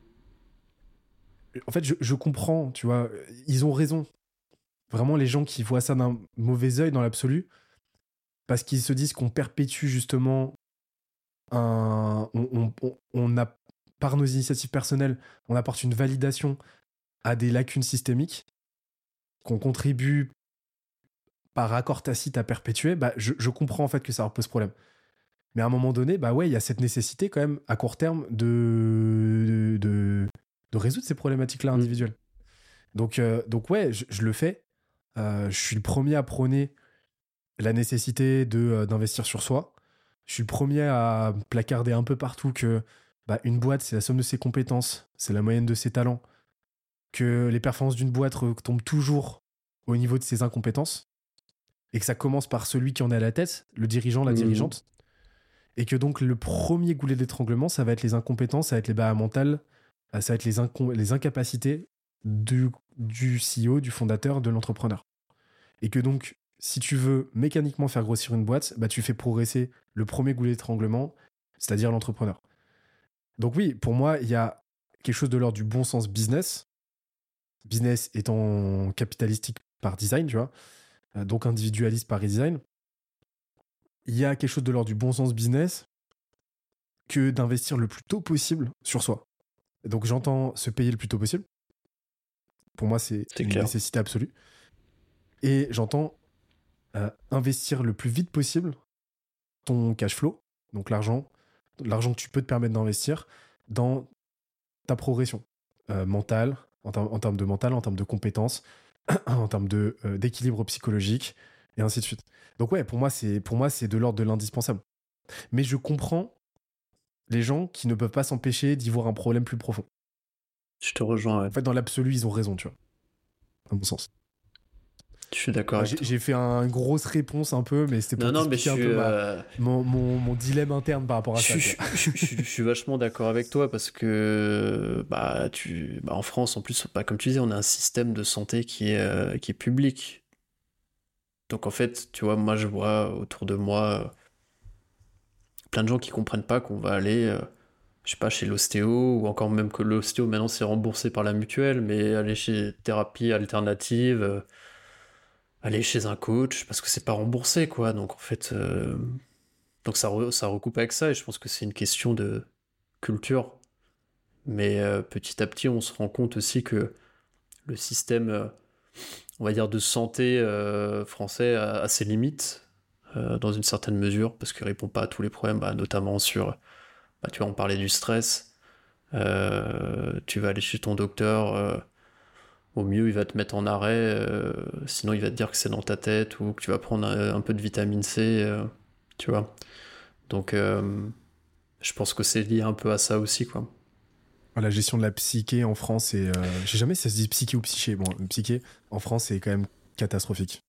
En fait, je, je comprends, tu vois, ils ont raison. Vraiment, les gens qui voient ça d'un mauvais œil dans l'absolu, parce qu'ils se disent qu'on perpétue justement un, on, a, par nos initiatives personnelles, on apporte une validation à des lacunes systémiques qu'on contribue par accord tacite à perpétuer, bah, je, comprends en fait que ça pose problème. Mais à un moment donné, bah ouais, il y a cette nécessité quand même à court terme de, de, de résoudre ces problématiques-là mmh. individuelles. Donc, euh, donc ouais, je, le fais. Euh, je suis le premier à prôner la nécessité de euh, d'investir sur soi. Je suis le premier à placarder un peu partout que bah, une boîte, c'est la somme de ses compétences, c'est la moyenne de ses talents, que les performances d'une boîte tombent toujours au niveau de ses incompétences, et que ça commence par celui qui en est à la tête, le dirigeant, la mmh. dirigeante, et que donc le premier goulet d'étranglement, ça va être les incompétences, ça va être les barrières mentales, euh, ça va être les, incapacités du, du CEO, du fondateur, de l'entrepreneur. Et que donc si tu veux mécaniquement faire grossir une boîte, bah, tu fais progresser le premier goulet d'étranglement, c'est-à-dire l'entrepreneur. Donc oui, pour moi, il y a quelque chose de l'ordre du bon sens business. Business étant capitalistique par design, tu vois, euh, donc individualiste par design. Il y a quelque chose de l'ordre du bon sens business que d'investir le plus tôt possible sur soi. Donc j'entends se payer le plus tôt possible. Pour moi, c'est une nécessité absolue. Et j'entends investir le plus vite possible ton cash flow, donc l'argent, l'argent que tu peux te permettre d'investir dans ta progression euh, mentale, en, termes de mental, en termes de compétences, en termes euh, d'équilibre psychologique, et ainsi de suite. Donc ouais, pour moi, c'est, pour moi, c'est de l'ordre de l'indispensable. Mais je comprends les gens qui ne peuvent pas s'empêcher d'y voir un problème plus profond. Je te rejoins, En fait, dans l'absolu, ils ont raison, tu vois. À mon sens. Je suis d'accord. j'ai fait une grosse réponse un peu, mais c'était pour non, non, mais un peu euh, mon, mon, mon, dilemme interne par rapport à ça. Je, je, suis vachement d'accord avec toi parce que bah, tu, bah, en France, en plus, bah, comme tu disais, on a un système de santé qui est, euh, qui est public. Donc en fait, tu vois, moi je vois autour de moi plein de gens qui comprennent pas qu'on va aller, euh, je sais pas, chez l'ostéo, ou encore même que l'ostéo maintenant c'est remboursé par la mutuelle, mais aller chez thérapie alternative aller chez un coach parce que c'est pas remboursé, quoi. Donc en fait, euh, donc ça, ça recoupe avec ça et je pense que c'est une question de culture. Mais euh, petit à petit, on se rend compte aussi que le système, euh, on va dire, de santé français a, ses limites dans une certaine mesure parce qu'il répond pas à tous les problèmes, bah, notamment sur, bah, tu vois, on parlait du stress. tu vas aller chez ton docteur au mieux, il va te mettre en arrêt, euh, sinon il va te dire que c'est dans ta tête ou que tu vas prendre un, peu de vitamine C, euh, tu vois. Donc, euh, je pense que c'est lié un peu à ça aussi, quoi. La gestion de la psyché en France, et je sais jamais si ça se dit psyché ou psyché. Bon, psyché en France, c'est quand même catastrophique.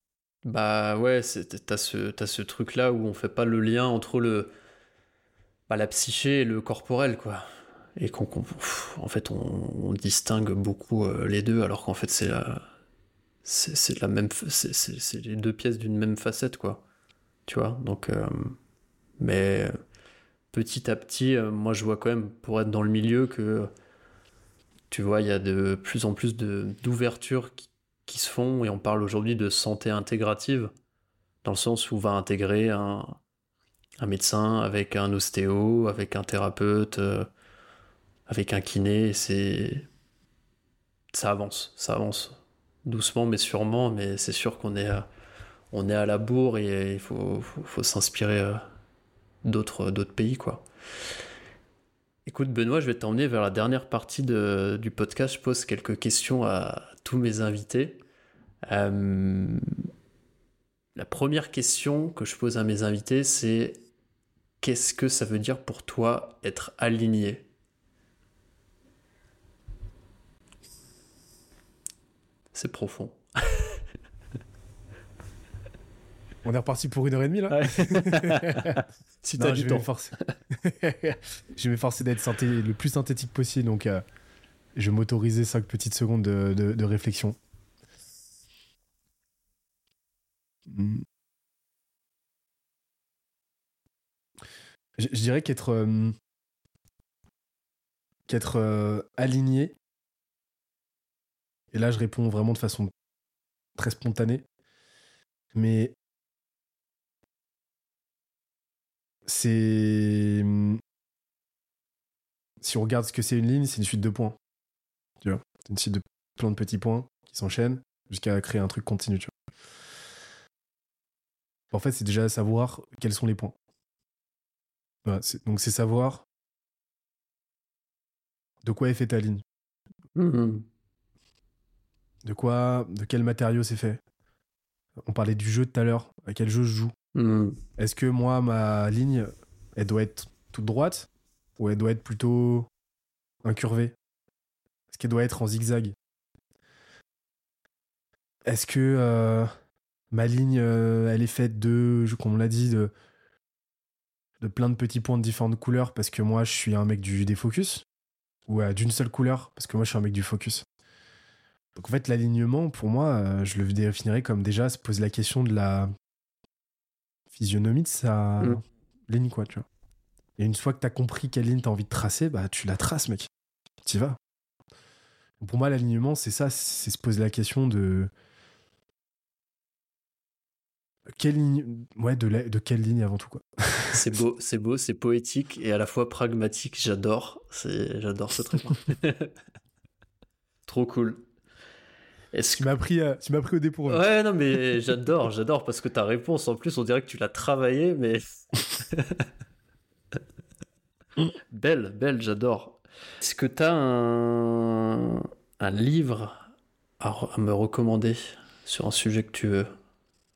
Bah ouais, t'as ce, ce truc-là où on fait pas le lien entre le, bah, la psyché et le corporel, quoi et qu'on en fait on, distingue beaucoup euh, les deux alors qu'en fait c'est la c'est la même c'est les deux pièces d'une même facette quoi tu vois? Donc euh, mais petit à petit, euh, moi je vois quand même, pour être dans le milieu, que tu vois, il y a de plus en plus d'ouvertures qui, se font. Et on parle aujourd'hui de santé intégrative, dans le sens où on va intégrer un, un médecin avec un ostéo, avec un thérapeute, euh, avec un kiné, c'est ça avance, ça avance doucement mais sûrement, mais c'est sûr qu'on est, on est à la bourre et il faut, faut, s'inspirer euh, d'autres, pays, quoi. Écoute, Benoît, je vais t'emmener vers la dernière partie de, du podcast. Je pose quelques questions à tous mes invités. Euh, la première question que je pose à mes invités, c'est qu'est-ce que ça veut dire pour toi être aligné? C'est profond. On est reparti pour une heure et demie là Si t'as du temps. je vais m'efforcer d'être le plus synthétique possible, donc euh, je vais m'autoriser 5 petites secondes de, réflexion. Hmm. Je, dirais qu'être euh, qu'être euh, aligné, et là je réponds vraiment de façon très spontanée, mais c'est. Hmm, si on regarde ce que c'est une ligne, c'est une suite de points. Tu vois C'est une suite de plein de petits points qui s'enchaînent jusqu'à créer un truc continu, tu vois. En fait, c'est déjà savoir quels sont les points. donc, c'est savoir de quoi est faite ta ligne. Mmh de quoi, de quel matériau c'est fait. On parlait du jeu tout à l'heure. À quel jeu je joue Hmm. Est-ce que moi, ma ligne, elle doit être toute droite ou elle doit être plutôt incurvée? Est-ce qu'elle doit être en zigzag? Est-ce que euh, ma ligne, euh, elle est faite de, comme on l'a dit, de, plein de petits points de différentes couleurs parce que moi, je suis un mec du défocus ou d'une seule couleur parce que moi, je suis un mec du focus? Donc en fait, l'alignement, pour moi, euh, je le définirais comme déjà se poser la question de la physionomie de sa mm. ligne, quoi, tu vois. Et une fois que t'as compris quelle ligne t'as envie de tracer, bah tu la traces, mec. T'y vas. Pour moi, l'alignement, c'est ça, c'est se poser la question de. Quelle ligne. Ouais, de, de quelle ligne avant tout, quoi. c'est beau, c'est beau, c'est poétique et à la fois pragmatique. J'adore. J'adore ce truc. Trop cool. Tu m'as pris, euh, tu m'as pris au dépourvu. Ouais, non, mais j'adore, j'adore parce que ta réponse, en plus, on dirait que tu l'as travaillé, mais belle, belle, j'adore. Est-ce que tu as un... un livre à, me recommander sur un sujet que tu veux?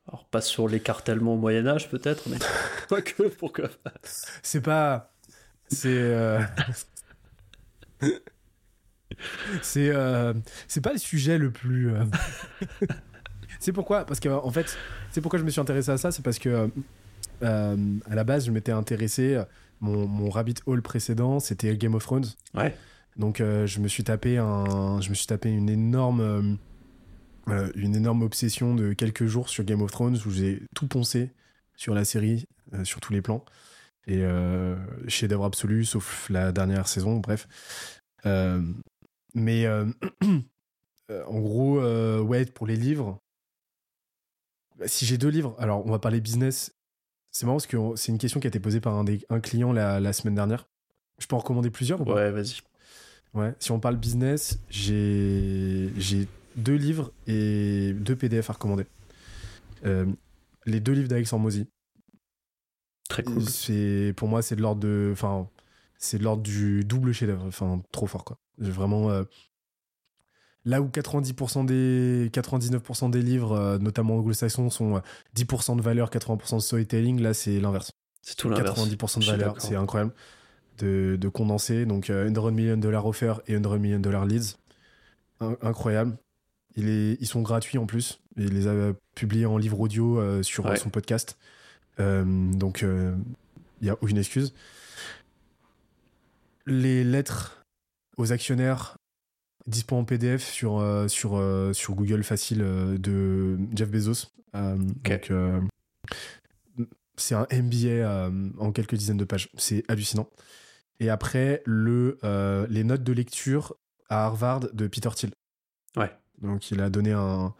Alors pas sur l'écartèlement au Moyen Âge peut-être, mais pas que, pourquoi C'est pas, c'est. Euh, c'est euh, c'est pas le sujet le plus. Euh, c'est pourquoi Parce que en fait, c'est pourquoi je me suis intéressé à ça, c'est parce que euh, à la base, je m'étais intéressé. Mon, mon rabbit hole précédent, c'était Game of Thrones. Ouais. Donc je me suis tapé un, je me suis tapé une énorme, une énorme obsession de quelques jours sur Game of Thrones où j'ai tout poncé sur la série, sur tous les plans. Et chef d'œuvre absolu, sauf la dernière saison, bref. Euh, euh, en gros, euh, ouais, pour les livres, bah, si j'ai deux livres, alors on va parler business. C'est marrant parce que c'est une question qui a été posée par un, un client la, la, semaine dernière. Je peux en recommander plusieurs ou pas? Ouais, vas-y. Ouais, si on parle business, j'ai deux livres et deux PDF à recommander. les deux livres d'Alexandre Mosi. Très cool. Pour moi c'est de l'ordre de enfin c'est de l'ordre du double chef-d'œuvre, enfin trop fort quoi. Vraiment, euh, là où 90% des, 99% des livres, euh, notamment anglo-saxons, sont 10% euh, de valeur, 80% de storytelling, là c'est l'inverse. C'est tout l'inverse. 90% de valeur, c'est incroyable de, de, condenser. Donc 100 million dollars offer et 100 million dollars leads. incroyable. Il est, ils sont gratuits en plus. Il les a publiés en livre audio sur son podcast. donc il n'y a aucune excuse. Les lettres aux actionnaires dispo en PDF sur, euh, sur, euh, sur Google Facile euh, de Jeff Bezos. Donc, c'est un MBA en quelques dizaines de pages. C'est hallucinant. Et après, le, les notes de lecture à Harvard de Peter Thiel. Ouais. Donc il a donné un,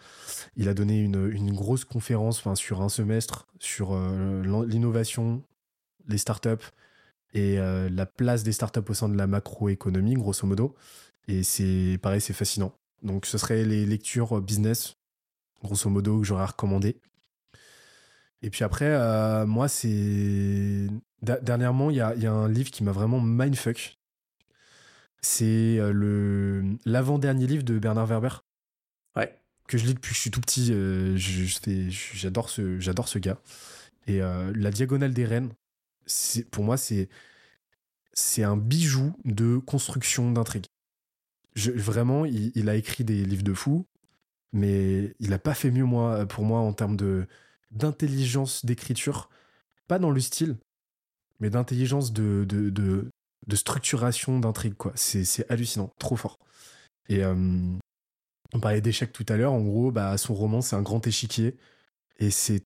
il a donné une, une grosse conférence, enfin sur un semestre sur l'innovation, les startups et la place des startups au sein de la macroéconomie, grosso modo. Et c'est pareil, c'est fascinant. Donc ce serait les lectures business, grosso modo, que j'aurais recommandé. Et puis après, euh, moi, c'est. Dernièrement, il y a, y a, un livre qui m'a vraiment mindfuck. C'est euh, le l'avant-dernier livre de Bernard Werber. Ouais. Que je lis depuis que je suis tout petit. Euh, j'adore ce, j'adore ce gars. Et La Diagonale des Reines, pour moi, c'est c'est un bijou de construction d'intrigue. Vraiment, il, a écrit des livres de fou, mais il n'a pas fait mieux moi, pour moi en termes de d'intelligence d'écriture, pas dans le style, mais d'intelligence de, de, de, structuration d'intrigue, quoi. C'est hallucinant, trop fort. Et euh, on parlait d'échec tout à l'heure, en gros, bah, son roman, c'est un grand échiquier, et c'est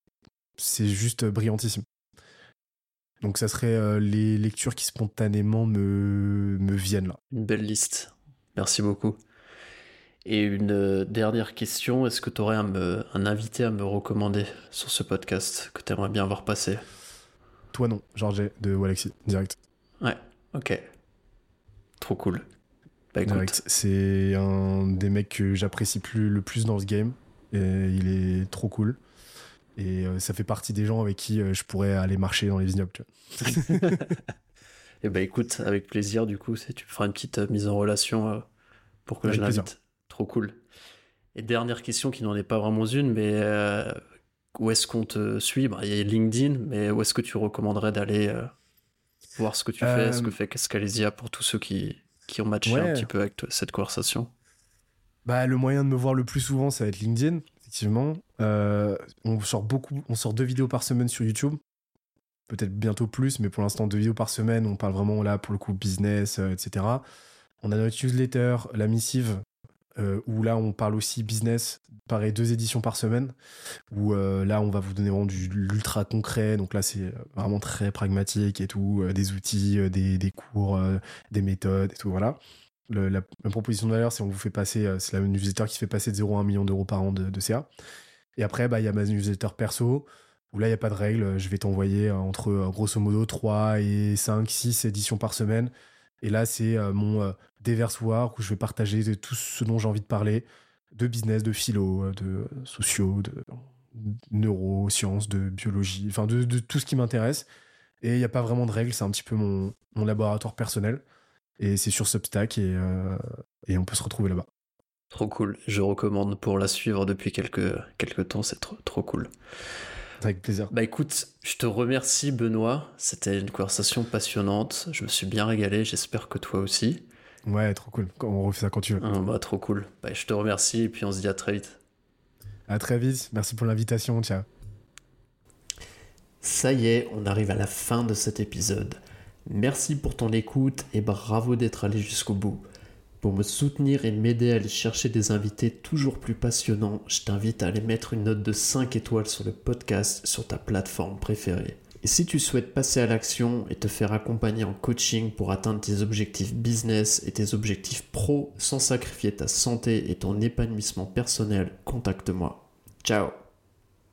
juste brillantissime. Donc ça serait euh, les lectures qui spontanément me, me viennent là. Une belle liste. Merci beaucoup. Et une euh, dernière question, est-ce que tu aurais un, un, invité à me recommander sur ce podcast que tu aimerais bien voir passer? Toi non, Georges de Walexi, direct. Ouais, ok. Trop cool. Bah, direct. C'est un des mecs que j'apprécie plus, le plus dans ce game. Et il est trop cool. Et euh, ça fait partie des gens avec qui euh, je pourrais aller marcher dans les vignobles. et eh bah écoute, avec plaisir du coup, tu feras une petite mise en relation pour que je l'invite. Trop cool. Et dernière question qui n'en est pas vraiment une, mais euh, où est-ce qu'on te suit? Bah, Il y a LinkedIn, mais où est-ce que tu recommanderais d'aller euh, voir ce que tu fais, ce que euh, fait Cascalesia pour tous ceux qui, qui ont matché un petit peu avec cette conversation? Bah, Le moyen de me voir le plus souvent, ça va être LinkedIn, effectivement. on sort beaucoup, on sort deux vidéos par semaine sur YouTube. Peut-être bientôt plus, mais pour l'instant, deux vidéos par semaine. On parle vraiment là, pour le coup, business, etc. On a notre newsletter, la missive, euh, où là on parle aussi business, pareil deux éditions par semaine, où euh, là on va vous donner vraiment du l'ultra concret, donc là c'est vraiment très pragmatique et tout, euh, des outils, des, des, cours, des méthodes et tout, voilà. La, proposition de valeur, c'est on vous fait passer, c'est la newsletter qui se fait passer de 0 à 1 million d'euros par an de, CA. Et après, bah, il y a ma newsletter perso, où là, il n'y a pas de règle. Je vais t'envoyer entre, grosso modo, 3 et 5, 6 éditions par semaine. Et là, c'est mon déversoir où je vais partager tout ce dont j'ai envie de parler, de business, de philo, euh, de sociaux, de neurosciences, de biologie, enfin de, tout ce qui m'intéresse. Et il n'y a pas vraiment de règles, c'est un petit peu mon, laboratoire personnel. Et c'est sur Substack et, euh, et on peut se retrouver là-bas. Trop cool. Je recommande pour la suivre depuis quelques, quelques temps, c'est trop, trop cool. Avec plaisir. Bah écoute, je te remercie Benoît. C'était une conversation passionnante. Je me suis bien régalé. J'espère que toi aussi. Ouais, trop cool. On refait ça quand tu veux. Ah, bah, trop cool. Bah, je te remercie et puis on se dit à très vite. À très vite. Merci pour l'invitation. Ciao. Ça y est, on arrive à la fin de cet épisode. Merci pour ton écoute et bravo d'être allé jusqu'au bout. Pour me soutenir et m'aider à aller chercher des invités toujours plus passionnants, je t'invite à aller mettre une note de 5 étoiles sur le podcast sur ta plateforme préférée. Et si tu souhaites passer à l'action et te faire accompagner en coaching pour atteindre tes objectifs business et tes objectifs pro sans sacrifier ta santé et ton épanouissement personnel, contacte-moi. Ciao